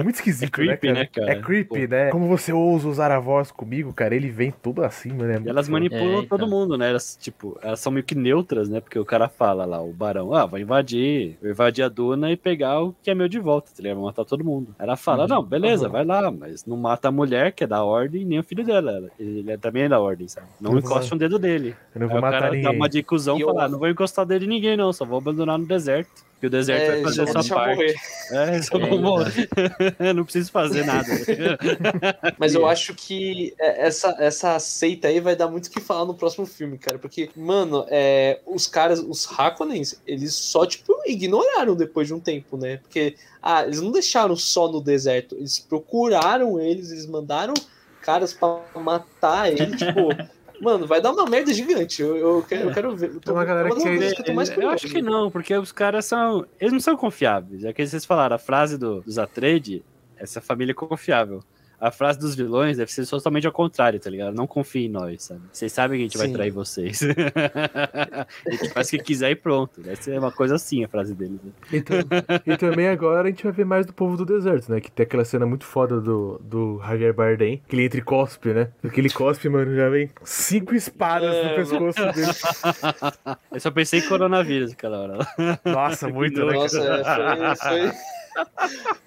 é muito esquisito, É creepy, né, né, cara? cara? É creepy, Pô. né? Como você ousa usar a voz comigo, cara? Ele vem todo assim, mano. É E elas manipulam É, todo então. mundo, né? Elas, tipo, elas são meio que neutras, né? Porque o cara fala lá, o barão, ah, vou invadir, vou invadir a duna e pegar o que é meu de volta, tá ligado? Vou matar todo mundo. Ela fala, Uhum. não, beleza, Uhum. vai lá, mas não mata a mulher, que é da ordem, nem o filho dela. Ela- Ele é também da ordem, sabe? Não Uhum. encoste um dedo dele. Eu não Aí vou o cara matar dá ninguém. uma de cuzão E e eu- fala, ah, não vou encostar dele em ninguém, não, só vou abandonar no deserto. Que o deserto vai É, fazer já a sua deixa parte. morrer. É, só É, vou morrer. <laughs> não preciso fazer nada. <laughs> Mas eu acho que é, essa, essa seita aí vai dar muito o que falar no próximo filme, cara. Porque, mano, é, os caras, os Hakonens, eles só, tipo, ignoraram depois de um tempo, né? Porque, ah, eles não deixaram só no deserto. Eles procuraram eles, eles mandaram caras pra matar ele, tipo. Mano, vai dar uma merda gigante. Eu, eu, quero, eu quero ver. Eu Tem uma galera que- eu tô mais eu acho que não, porque os caras são. Eles não são confiáveis. É que vocês falaram, a frase do, dos Atreides, essa família é confiável. A frase dos vilões deve ser totalmente ao contrário, tá ligado? Não confie em nós, sabe? Vocês sabem que a gente vai Sim. trair vocês. <laughs> a gente faz o que quiser e pronto. Deve ser uma coisa assim a frase deles. Né? E, tam- e também agora a gente vai ver mais do povo do deserto, né? Que tem aquela cena muito foda do, do Javier Bardem, que ele entra e cospe, né? Aquele cospe, mano, já vem cinco espadas no É, pescoço dele. <laughs> Eu só pensei em coronavírus aquela hora. Nossa, muito, né? Nossa, é, foi, foi...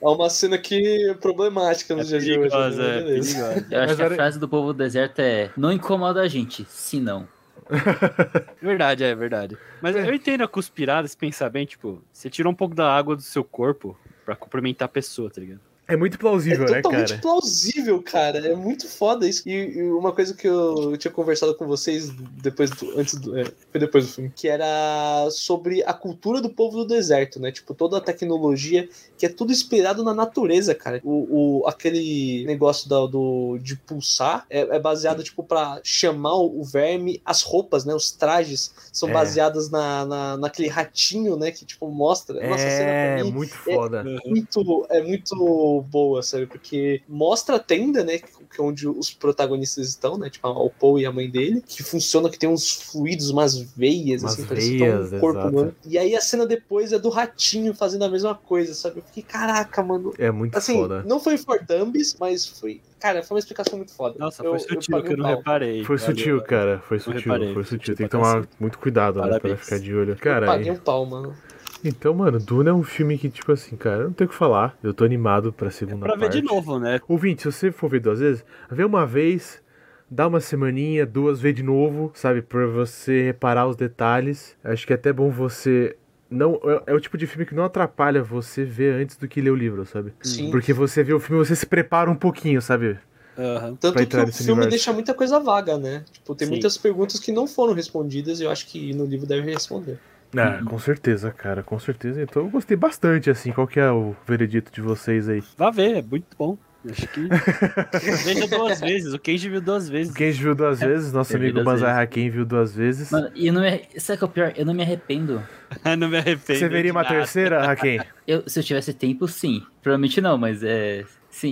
É uma cena que é problemática nos dias de hoje. Né? é, perigosa. Eu acho Mas que a frase do povo do deserto é: não incomoda a gente, se não. <laughs> Verdade, é verdade. Mas eu entendo a cuspirada, se pensar bem, tipo, você tira um pouco da água do seu corpo pra complementar a pessoa, tá ligado? É muito plausível, é né, totalmente cara? plausível, cara. É muito foda isso. E, e uma coisa que eu tinha conversado com vocês depois do, antes do, é, foi depois do filme, que era sobre a cultura do povo do deserto, né? Tipo, toda a tecnologia que é tudo inspirado na natureza, cara. O, o- aquele negócio da- do, de pulsar é, é baseado, tipo, pra chamar o, verme, as roupas, né? Os trajes são É. baseadas na, na, naquele ratinho, né? Que, tipo, mostra. Nossa, a cena É, pra mim muito foda. muito, é muito boa, sabe? Porque mostra a tenda, né? Que que é onde os protagonistas estão, né? Tipo, o Paul e a mãe dele, que funciona, que tem uns fluidos, umas veias, Umas assim, parece que tá veias, um corpo exato. humano. E aí a cena depois é do ratinho fazendo a mesma coisa, sabe? Eu fiquei, caraca, mano. É muito Assim, foda. não foi for dummies, mas foi. Cara, foi uma explicação muito foda. Nossa, Eu- foi sutil que paguei eu não pau. reparei. Foi Valeu, sutil, valeu. cara. Foi sutil, reparei, foi sutil. Tem que pra tomar cacete. muito cuidado, né? Pra Parabéns. ficar de olho. Eu Cara, paguei e- um pau, mano. Então, mano, Duna é um filme que, tipo assim, cara, eu não tenho o que falar. Eu tô animado pra segunda Pra ver parte. de novo, né? Ouvinte, se você for ver duas vezes, vê uma vez, dá uma semaninha, duas, vê de novo, sabe? Pra você reparar os detalhes. Acho que é até bom você. Não, é, é o tipo de filme que não atrapalha você ver antes do que ler o livro, sabe? Sim. Porque você vê o filme você se prepara um pouquinho, sabe? Aham. Tanto pra que o filme universo. deixa muita coisa vaga, né? Tipo, tem Sim. muitas perguntas que não foram respondidas e eu acho que no livro deve responder. Ah, com certeza, cara, com certeza. Então eu gostei bastante, assim. Qual que é o veredito de vocês aí? Vá ver, é muito bom. Acho que. <laughs> Veja duas vezes. O Kenji viu duas vezes. Quem viu duas vezes, nosso Eu amigo Banzai Hakim viu duas vezes. Mano, e eu não me... sabe o que é o pior? Eu não me arrependo. <laughs> não me arrependo. Você veria uma nada. terceira, <laughs> Hakim? Eu, se eu tivesse tempo, sim. Provavelmente não, mas é. Sim.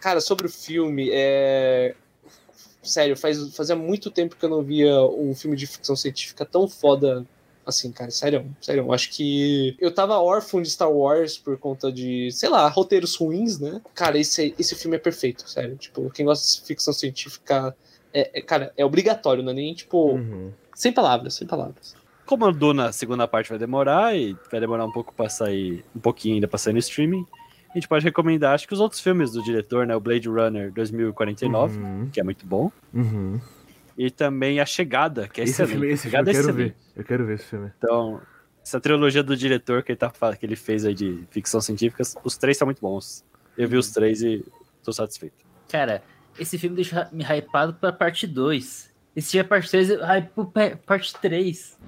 Cara, sobre o filme, é. Sério, faz, fazia muito tempo que eu não via um filme de ficção científica tão foda assim, cara. Sério, sério. Eu acho que eu tava órfão de Star Wars por conta de, sei lá, roteiros ruins, né? Cara, esse, esse filme é perfeito, sério. Tipo, quem gosta de ficção científica. É, é- cara, é obrigatório, não é nem tipo. Uhum. Sem palavras, sem palavras. Como a Duna, a segunda parte vai demorar e vai demorar um pouco pra sair, um pouquinho ainda pra sair no streaming, a gente pode recomendar, acho que os outros filmes do diretor, né? O Blade Runner 2049, Uhum. que é muito bom. Uhum. E também A Chegada, que é Esse excelente. filme, esse filme eu é quero excelente. ver. Eu quero ver esse filme. Então, essa trilogia do diretor que ele, tá, que ele fez aí de ficção científica, os três são muito bons. Eu vi os três e tô satisfeito. Cara, esse filme deixa me hypado pra parte 2. E se tiver parte 3, eu hypo pra parte 3.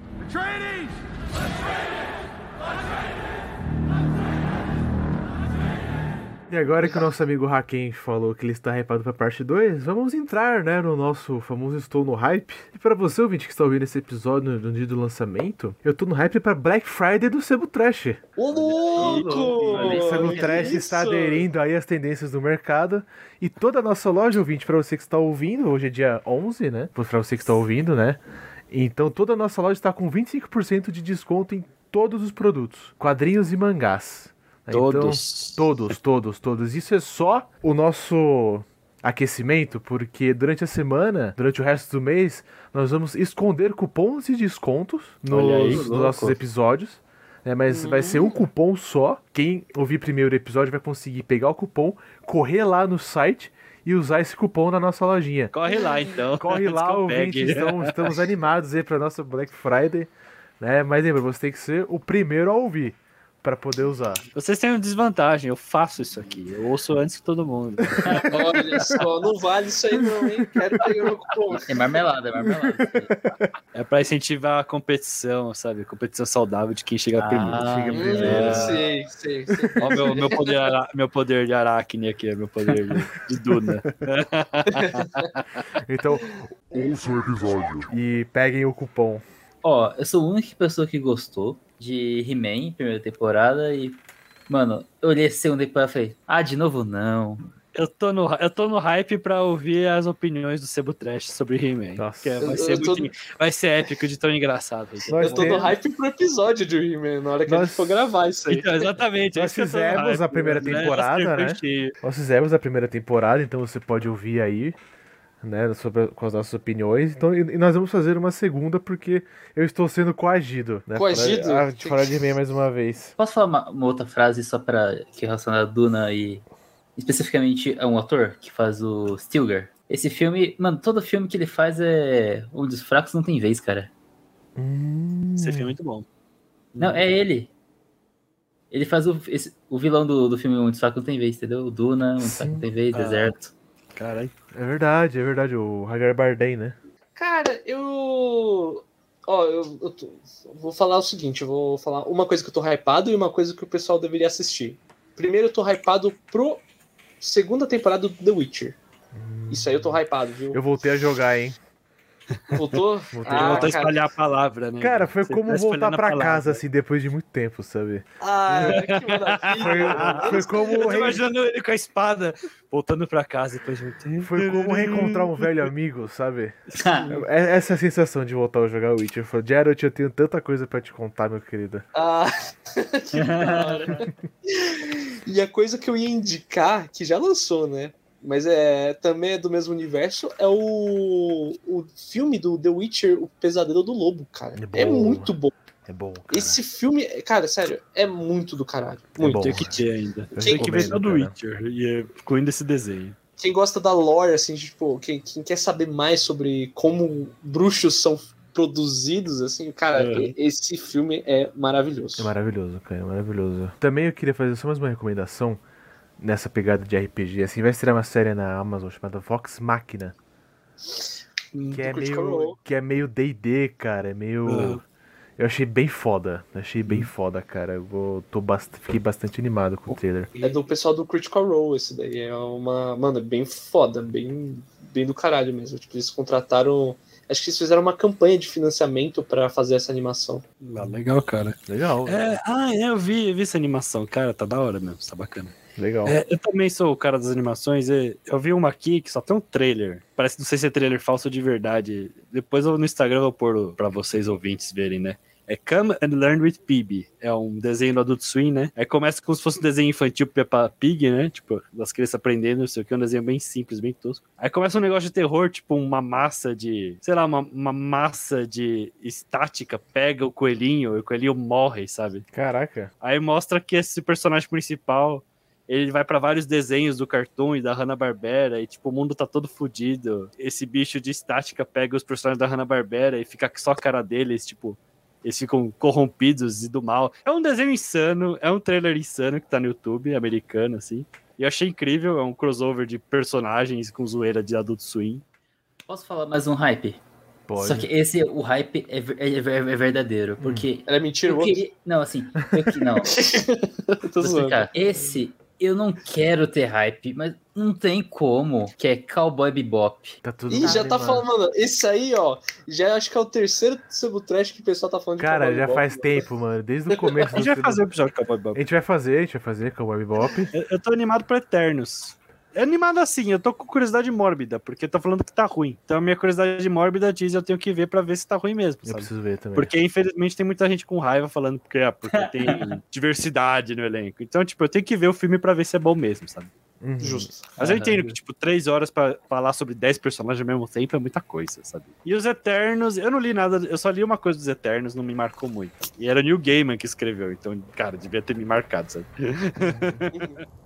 E agora que o nosso amigo Haken falou que ele está hypado pra parte 2, vamos entrar, né, no nosso famoso Estou no Hype. E pra você, ouvinte, que está ouvindo esse episódio no, no dia do lançamento, eu tô no hype pra Black Friday do Sebo Trash. Ô, louco! O Sebo Trash isso? está aderindo aí às tendências do mercado. E toda a nossa loja, ouvinte, pra você que está ouvindo, hoje é dia 11, né, pra você que está ouvindo, né, então toda a nossa loja está com 25% de desconto em todos os produtos, quadrinhos e mangás. Então, Todos. Todos, todos, todos. Isso é só o nosso aquecimento, porque durante a semana, durante o resto do mês, nós vamos esconder cupons e descontos Olha aí, nos, nos nossos episódios. né, mas vai ser um cupom só. Quem ouvir primeiro o episódio vai conseguir pegar o cupom, correr lá no site e usar esse cupom na nossa lojinha. Corre lá, então. <laughs> Corre lá, pegue. estamos, estamos animados aí pra nossa Black Friday. Né? Mas lembra, você tem que ser o primeiro a ouvir pra poder usar. Vocês têm uma desvantagem, eu faço isso aqui. Eu ouço antes que todo mundo. <laughs> Olha só, não vale isso aí não, hein? Quero pegar meu cupom. É marmelada, é marmelada. É pra incentivar a competição, sabe? Competição saudável de quem chega Ah. primeiro. Chega Hum, primeiro. sei, sei, sei. Ó, meu, meu, poder, ara- meu poder de aracne aqui, meu poder de, de Duna. <laughs> Então, Ouça o episódio. e peguem o cupom. Ó, eu sou a única pessoa que gostou de He-Man, primeira temporada, e. Mano, eu olhei a segunda temporada e falei, ah, de novo não. Eu tô, no, eu tô no hype pra ouvir as opiniões do Sebo Trash sobre He-Man. É- vai, ser tô- muito- vai ser épico de tão engraçado. Nós Eu tô no hype pro episódio de He-Man, na hora que a Nós- gente for gravar isso aí. Então, exatamente. Nós é no fizemos hype, a primeira né? temporada, né? cheio. Nós fizemos a primeira temporada, então você pode ouvir aí, né, sobre, com as nossas opiniões. Então, e, e nós vamos fazer uma segunda porque eu estou sendo coagido. Né, Coagido? Para, ah, de falar de mim mais uma vez. Posso falar uma, uma outra frase só pra que é relacionada a Duna e especificamente a um ator que faz o Stilgar? Esse filme, mano, todo filme que ele faz é um dos fracos não tem vez, cara. Esse filme é muito bom. Não, é ele. Ele faz o, esse- o vilão do, do filme Um dos fracos não tem vez, entendeu? O Duna, Um dos fracos não tem vez, Ah. Deserto. Caralho. É verdade, é verdade. O Javier Bardem, né? Cara, eu. Ó, eu, eu tô- vou falar o seguinte: eu vou falar uma coisa que eu tô hypado e uma coisa que o pessoal deveria assistir. Primeiro, eu tô hypado pro segunda temporada do The Witcher. Isso aí eu tô hypado, viu? Eu voltei a jogar, hein? Voltou? Voltei. Ah, Voltou a espalhar a palavra, né? Cara, foi Você como tá voltar pra casa, assim, depois de muito tempo, sabe? Ah, <laughs> que maravilha. Foi, foi como Eu tô imaginando ele com a espada voltando pra casa depois de um tempo. Foi como reencontrar um velho amigo, sabe? É- Essa é a sensação de voltar a jogar Witcher. Eu falo, Geralt, eu tenho tanta coisa pra te contar, meu querido. Ah, <laughs> que da hora. <laughs> E a coisa que eu ia indicar, que já lançou, né? Mas é também é do mesmo universo, é o, o filme do The Witcher, O Pesadelo do Lobo, cara. É bom. É, muito bom. É bom, cara. Esse filme, cara, sério, é muito do caralho. Muito. bom. Tem que ter ainda. Eu Tem que ver recomendo, todo o cara. Witcher, e é, incluindo esse desenho. Quem gosta da lore, assim, tipo, quem, quem quer saber mais sobre como bruxos são produzidos, assim, cara, É. esse filme é maravilhoso. É maravilhoso, cara, é maravilhoso. Também eu queria fazer só mais uma recomendação nessa pegada de RPG. Assim, vai estrear uma série na Amazon chamada Vox Machina, que é Do Critical meio Role. que é meio D&D, cara, é meio Eu achei bem foda, achei Hum. bem foda, cara. Eu vou, tô bast... fiquei bastante animado com o trailer. É do pessoal do Critical Role esse daí. É uma. Mano, é bem foda, bem, bem do caralho mesmo. Tipo, eles contrataram. Acho que eles fizeram uma campanha de financiamento pra fazer essa animação. Ah, legal, cara. Legal, É, ah, é, eu vi, eu vi essa animação, cara, tá da hora mesmo, tá bacana. Legal. É, eu também sou o cara das animações, e eu vi uma aqui que só tem um trailer. Parece, não sei se é trailer falso ou de verdade. Depois eu, no Instagram eu vou pôr pra vocês ouvintes verem, né? É Come and Learn with Phoebe. É um desenho do Adult Swim, né? Aí começa como se fosse um desenho infantil Peppa Pig, né? Tipo, das crianças aprendendo, não sei o que, um desenho bem simples, bem tosco. Aí começa um negócio de terror, tipo uma massa de, sei lá, uma, uma massa de estática pega o coelhinho e o coelhinho morre, sabe? Caraca. Aí mostra que esse personagem principal, ele vai pra vários desenhos do Cartoon e da Hanna-Barbera e tipo, o mundo tá todo fudido. Esse bicho de estática pega os personagens da Hanna-Barbera e fica só a cara deles, tipo, eles ficam corrompidos e do mal. É um desenho insano, é um trailer insano que tá no YouTube, americano, assim. E eu achei incrível, é um crossover de personagens com zoeira de Adult Swim. Posso falar mais um hype? Pode. Só que esse, o hype é, é ver- é verdadeiro. Porque. Ela é mentira, eu queria- Não, assim. Eu, que- não, <laughs> Tô vou zoando. explicar. Esse eu não quero ter hype, mas não tem como, que é Cowboy Bebop. Tá tudo Ih, já tá animado. falando, mano, esse aí, ó, já acho que é o terceiro sebo trash que o pessoal tá falando de Cara, Cowboy já Bebop, faz mano. tempo, mano. Desde o <laughs> começo A gente do vai fazer o episódio de Cowboy A Bebop. gente vai fazer, a gente vai fazer Cowboy Bebop. Eu, eu tô animado pra Eternos. É animado assim, eu tô com curiosidade mórbida, porque tá falando que tá ruim. Então a minha curiosidade mórbida diz eu tenho que ver pra ver se tá ruim mesmo, Eu sabe? preciso ver também. Porque, infelizmente, tem muita gente com raiva falando porque, ah, porque tem <laughs> diversidade no elenco. Então, tipo, eu tenho que ver o filme pra ver se é bom mesmo, sabe? Uhum. Justo. Mas eu entendo que, tipo, três horas pra falar sobre dez personagens ao mesmo tempo é muita coisa, sabe? E os Eternos, eu não li nada, eu só li uma coisa dos Eternos, não me marcou muito. E era o Neil Gaiman que escreveu, então, cara, devia ter me marcado, sabe? <laughs>